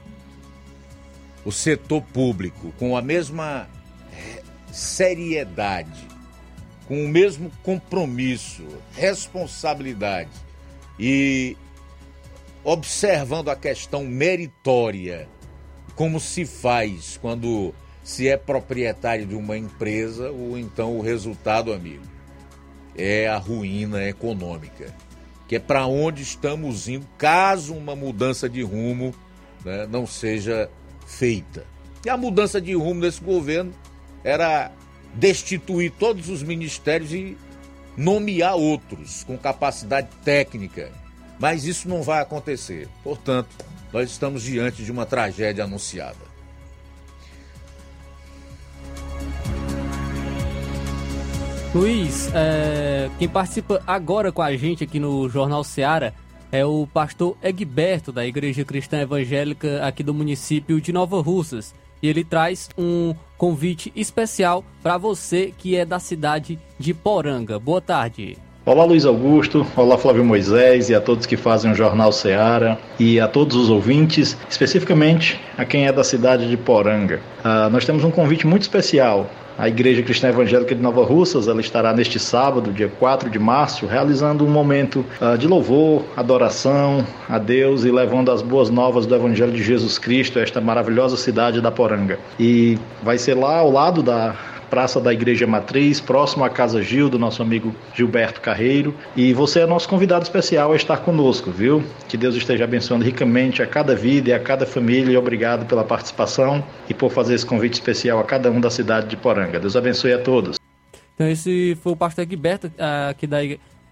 o setor público com a mesma eh, seriedade, com o mesmo compromisso, responsabilidade e observando a questão meritória, como se faz quando se é proprietário de uma empresa, ou então o resultado, amigo, é a ruína econômica que é para onde estamos indo, caso uma mudança de rumo né, não seja feita. E a mudança de rumo desse governo era destituir todos os ministérios e nomear outros com capacidade técnica. Mas isso não vai acontecer. Portanto, nós estamos diante de uma tragédia anunciada. Luiz, é, quem participa agora com a gente aqui no Jornal Seara é o pastor Egberto, da Igreja Cristã Evangélica aqui do município de Nova Russas. E ele traz um convite especial para você que é da cidade de Poranga. Boa tarde. Olá Luiz Augusto, olá Flávio Moisés e a todos que fazem o Jornal Seara e a todos os ouvintes, especificamente a quem é da cidade de Poranga. Uh, nós temos um convite muito especial a Igreja Cristã Evangélica de Nova Russas ela estará neste sábado, dia 4 de março, realizando um momento uh, de louvor, adoração a Deus e levando as boas novas do Evangelho de Jesus Cristo a esta maravilhosa cidade da Poranga. E vai ser lá ao lado da Praça da Igreja Matriz, próximo à Casa Gil, do nosso amigo Gilberto Carreiro. E você é nosso convidado especial a estar conosco, viu? Que Deus esteja abençoando ricamente a cada vida e a cada família. E obrigado pela participação e por fazer esse convite especial a cada um da cidade de Poranga. Deus abençoe a todos. Então, esse foi o pastor Gilberto, aqui da,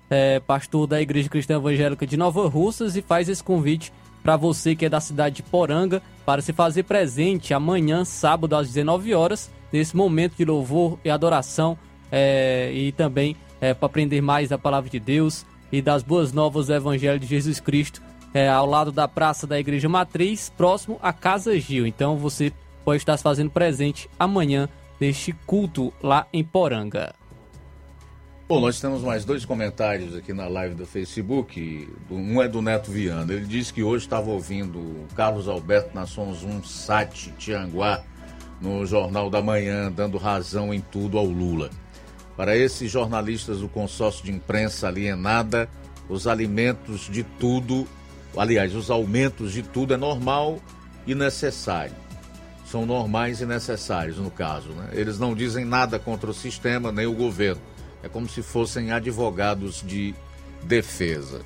é, pastor da Igreja Cristã Evangélica de Nova Russas, e faz esse convite para você que é da cidade de Poranga para se fazer presente amanhã, sábado, às 19 horas nesse momento de louvor e adoração é, e também é, para aprender mais da palavra de Deus e das boas novas do Evangelho de Jesus Cristo é, ao lado da Praça da Igreja Matriz, próximo à Casa Gil. Então você pode estar se fazendo presente amanhã neste culto lá em Poranga. Bom, nós temos mais dois comentários aqui na live do Facebook. Um é do Neto Viana. Ele disse que hoje estava ouvindo o Carlos Alberto na Sons 1 Sat Tianguá no Jornal da Manhã, dando razão em tudo ao Lula. Para esses jornalistas do consórcio de imprensa alienada, os alimentos de tudo, aliás, os aumentos de tudo é normal e necessário. São normais e necessários, no caso. Né? Eles não dizem nada contra o sistema nem o governo. É como se fossem advogados de defesa.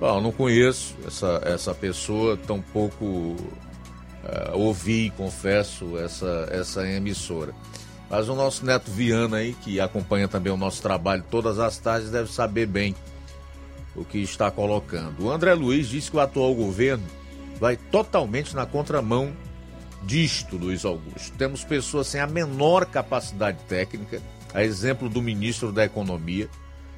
Bom, não conheço essa, essa pessoa, tampouco uh, ouvi, confesso, essa, essa emissora. Mas o nosso Neto Viana aí, que acompanha também o nosso trabalho todas as tardes, deve saber bem o que está colocando. O André Luiz disse que o atual governo vai totalmente na contramão disto, Luiz Augusto. Temos pessoas sem a menor capacidade técnica, a exemplo do ministro da Economia,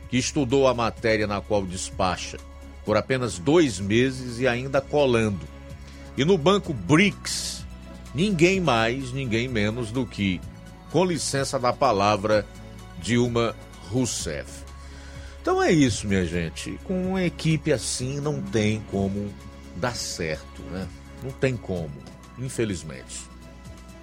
que estudou a matéria na qual despacha por apenas dois meses e ainda colando. E no banco BRICS, ninguém mais, ninguém menos do que com licença da palavra, Dilma Rousseff. Então é isso, minha gente. Com uma equipe assim não tem como dar certo, né? Não tem como, infelizmente.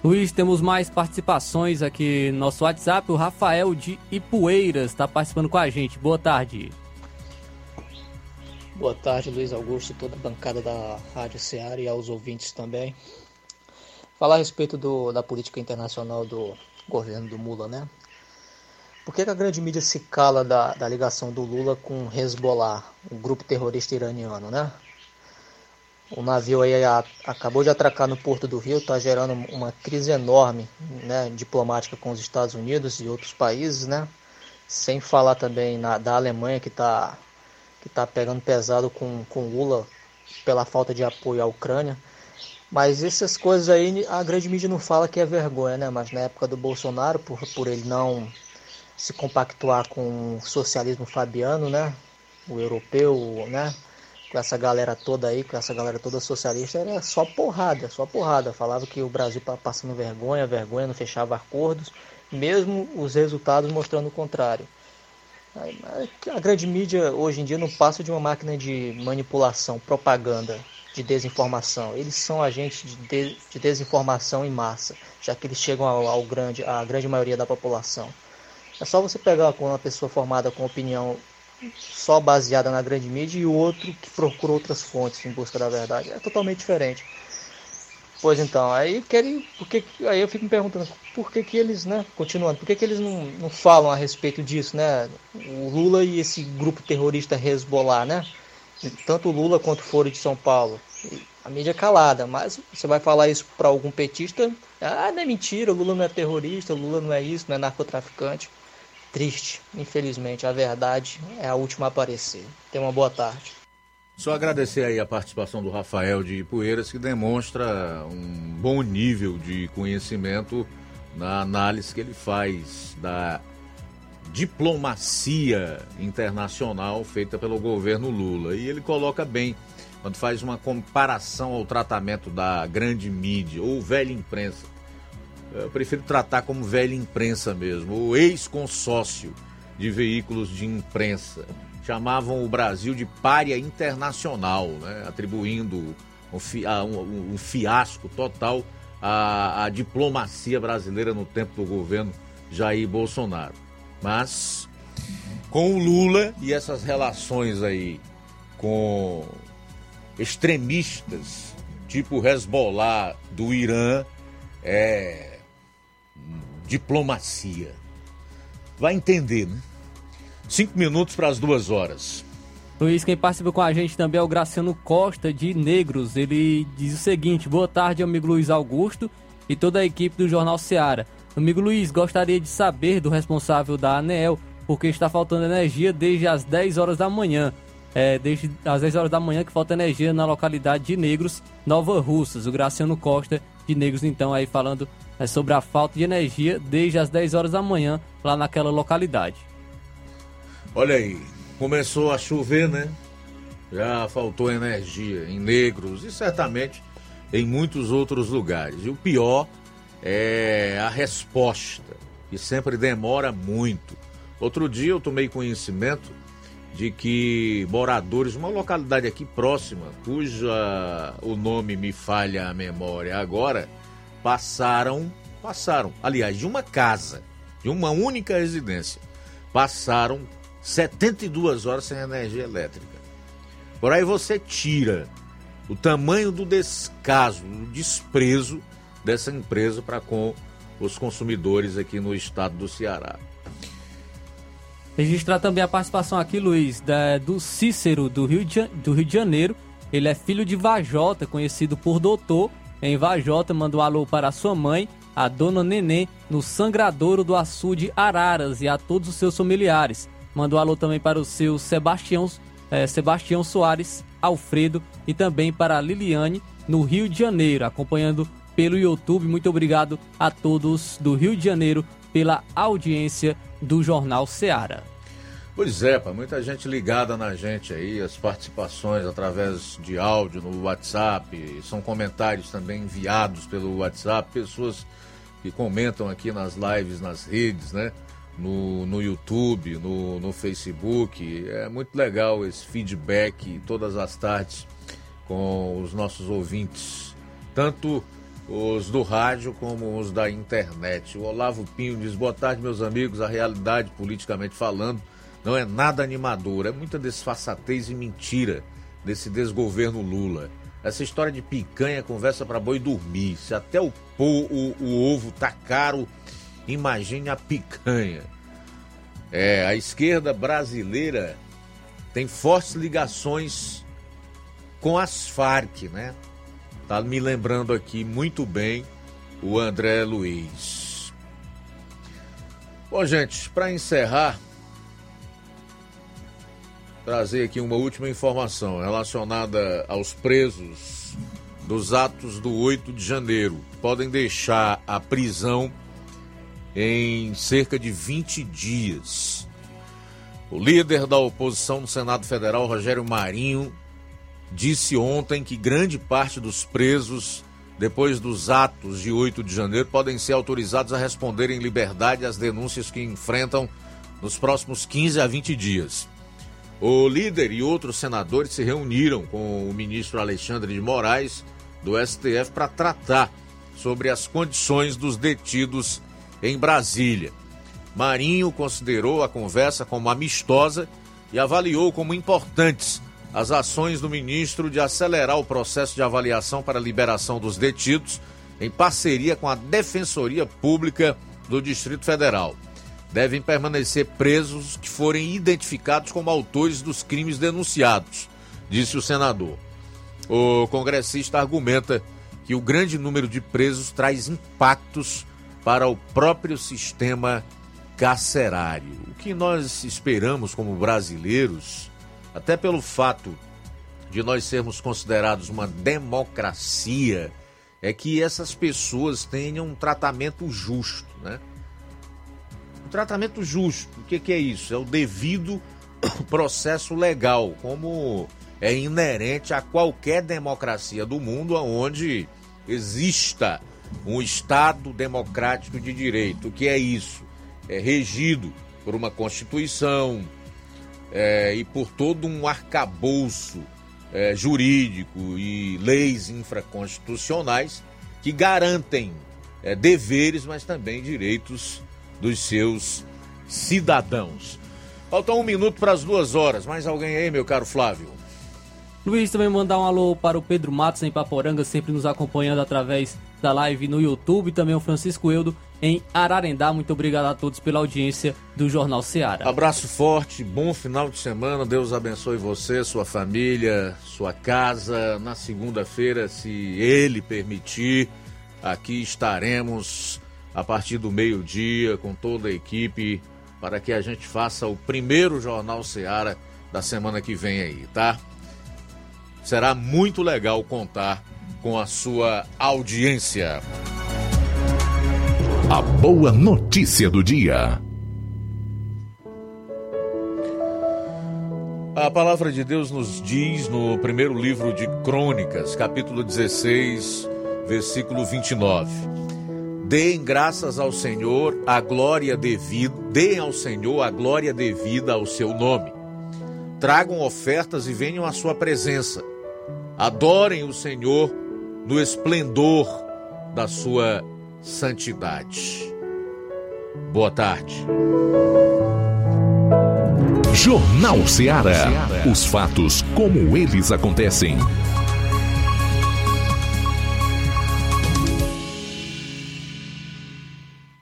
Luiz, temos mais participações aqui no nosso WhatsApp. O Rafael de Ipueiras está participando com a gente. Boa tarde. Boa tarde, Luiz Augusto, toda a bancada da Rádio Ceará e aos ouvintes também. Falar a respeito do, da política internacional do governo do Lula, né? Por que, que a grande mídia se cala da, da ligação do Lula com Hezbollah, o grupo terrorista iraniano, né? O navio aí a, acabou de atracar no Porto do Rio, está gerando uma crise enorme né, diplomática com os Estados Unidos e outros países, né? Sem falar também na, da Alemanha, que está que tá pegando pesado com, com Lula pela falta de apoio à Ucrânia. Mas essas coisas aí a grande mídia não fala que é vergonha, né? Mas na época do Bolsonaro, por, por ele não se compactuar com o socialismo fabiano, né? O europeu, né? com essa galera toda aí, com essa galera toda socialista, era só porrada, só porrada. Falava que o Brasil estava passando vergonha, vergonha, não fechava acordos, mesmo os resultados mostrando o contrário. A grande mídia hoje em dia não passa de uma máquina de manipulação, propaganda, de desinformação. Eles são agentes de, de, de desinformação em massa, já que eles chegam ao, ao grande, à grande maioria da população. É só você pegar uma pessoa formada com opinião só baseada na grande mídia e outro que procura outras fontes em busca da verdade. É totalmente diferente. Pois então, aí querem. Porque, aí eu fico me perguntando por que, que eles, né? Continuando, por que, que eles não, não falam a respeito disso, né? O Lula e esse grupo terrorista Hezbollah, né? Tanto o Lula quanto o Foro de São Paulo. A mídia é calada, mas você vai falar isso para algum petista, ah, não é mentira, o Lula não é terrorista, o Lula não é isso, não é narcotraficante triste. Infelizmente, a verdade é a última a aparecer. Tenha uma boa tarde. Só agradecer aí a participação do Rafael de Poeiras, que demonstra um bom nível de conhecimento na análise que ele faz da diplomacia internacional feita pelo governo Lula. E ele coloca bem quando faz uma comparação ao tratamento da grande mídia ou velha imprensa eu prefiro tratar como velha imprensa mesmo, o ex-consórcio de veículos de imprensa. Chamavam o Brasil de párea internacional, né? atribuindo um, fi, um, um fiasco total à, à diplomacia brasileira no tempo do governo Jair Bolsonaro. Mas com o Lula e essas relações aí com extremistas tipo Hezbollah do Irã, é, diplomacia. Vai entender, né? Cinco minutos para as duas horas. Luiz, quem participa com a gente também é o Graciano Costa, de Negros. Ele diz o seguinte: Boa tarde, amigo Luiz Augusto e toda a equipe do Jornal Seara. Amigo Luiz, gostaria de saber do responsável da ANEEL porque está faltando energia desde as 10 horas da manhã. É, desde as 10 horas da manhã que falta energia na localidade de Negros, Nova Russas. O Graciano Costa de Negros, então, aí falando é, sobre a falta de energia desde as 10 horas da manhã lá naquela localidade. Olha aí, começou a chover, né? Já faltou energia em Negros e certamente em muitos outros lugares. E o pior é a resposta, que sempre demora muito. Outro dia eu tomei conhecimento de que moradores, uma localidade aqui próxima, cuja o nome me falha a memória agora, passaram, passaram, aliás, de uma casa, de uma única residência, passaram 72 horas sem energia elétrica. Por aí você tira o tamanho do descaso, o desprezo dessa empresa para com os consumidores aqui no estado do Ceará. Registrar também a participação aqui, Luiz, da, do Cícero, do Rio, de, do Rio de Janeiro. Ele é filho de Vajota, conhecido por doutor, em Vajota, manda um alô para a sua mãe, a dona Nenê, no Sangradouro do Açude Araras e a todos os seus familiares. Manda um alô também para o seu Sebastião, é, Sebastião Soares Alfredo e também para a Liliane, no Rio de Janeiro, acompanhando pelo YouTube. Muito obrigado a todos do Rio de Janeiro pela audiência do Jornal Seara. Pois é, pá, muita gente ligada na gente aí, as participações através de áudio no WhatsApp, são comentários também enviados pelo WhatsApp, pessoas que comentam aqui nas lives, nas redes, né? No, no YouTube, no, no Facebook. É muito legal esse feedback todas as tardes com os nossos ouvintes, tanto os do rádio como os da internet. O Olavo Pinho diz: boa tarde, meus amigos. A realidade, politicamente falando, não é nada animadora, é muita desfaçatez e mentira desse desgoverno Lula. Essa história de picanha, conversa para boi dormir. Se até o, o, o ovo tá caro, imagine a picanha. É, a esquerda brasileira tem fortes ligações com as Farc, né? Tá me lembrando aqui muito bem o André Luiz. Bom, gente, para encerrar, trazer aqui uma última informação relacionada aos presos dos atos do 8 de janeiro. Podem deixar a prisão em cerca de 20 dias. O líder da oposição no Senado Federal, Rogério Marinho, disse ontem que grande parte dos presos, depois dos atos de 8 de janeiro, podem ser autorizados a responder em liberdade às denúncias que enfrentam nos próximos 15 a 20 dias. O líder e outros senadores se reuniram com o ministro Alexandre de Moraes, do STF, para tratar sobre as condições dos detidos em Brasília. Marinho considerou a conversa como amistosa e avaliou como importantes as ações do ministro de acelerar o processo de avaliação para a liberação dos detidos, em parceria com a Defensoria Pública do Distrito Federal devem permanecer presos que forem identificados como autores dos crimes denunciados, disse o senador. O congressista argumenta que o grande número de presos traz impactos para o próprio sistema carcerário. O que nós esperamos como brasileiros, até pelo fato de nós sermos considerados uma democracia, é que essas pessoas tenham um tratamento justo, né? tratamento justo. O que, que é isso? É o devido processo legal, como é inerente a qualquer democracia do mundo onde exista um Estado democrático de direito. O que é isso? É regido por uma Constituição é, e por todo um arcabouço é, jurídico e leis infraconstitucionais que garantem é, deveres, mas também direitos dos seus cidadãos. Falta um minuto para as duas horas. Mais alguém aí, meu caro Flávio? Luiz, também mandar um alô para o Pedro Matos em Paporanga, sempre nos acompanhando através da live no YouTube. Também o Francisco Eudo em Ararendá. Muito obrigado a todos pela audiência do Jornal Seara. Abraço forte, bom final de semana. Deus abençoe você, sua família, sua casa. Na segunda-feira, se Ele permitir, aqui estaremos a partir do meio-dia com toda a equipe para que a gente faça o primeiro Jornal Seara da semana que vem aí, tá? Será muito legal contar com a sua audiência. A boa notícia do dia. A palavra de Deus nos diz no primeiro livro de Crônicas, capítulo 16, versículo 29 Deem graças ao Senhor a glória devida, deem ao Senhor a glória devida ao seu nome. Tragam ofertas e venham à sua presença. Adorem o Senhor no esplendor da sua santidade. Boa tarde. Jornal Ceará. Os fatos como eles acontecem.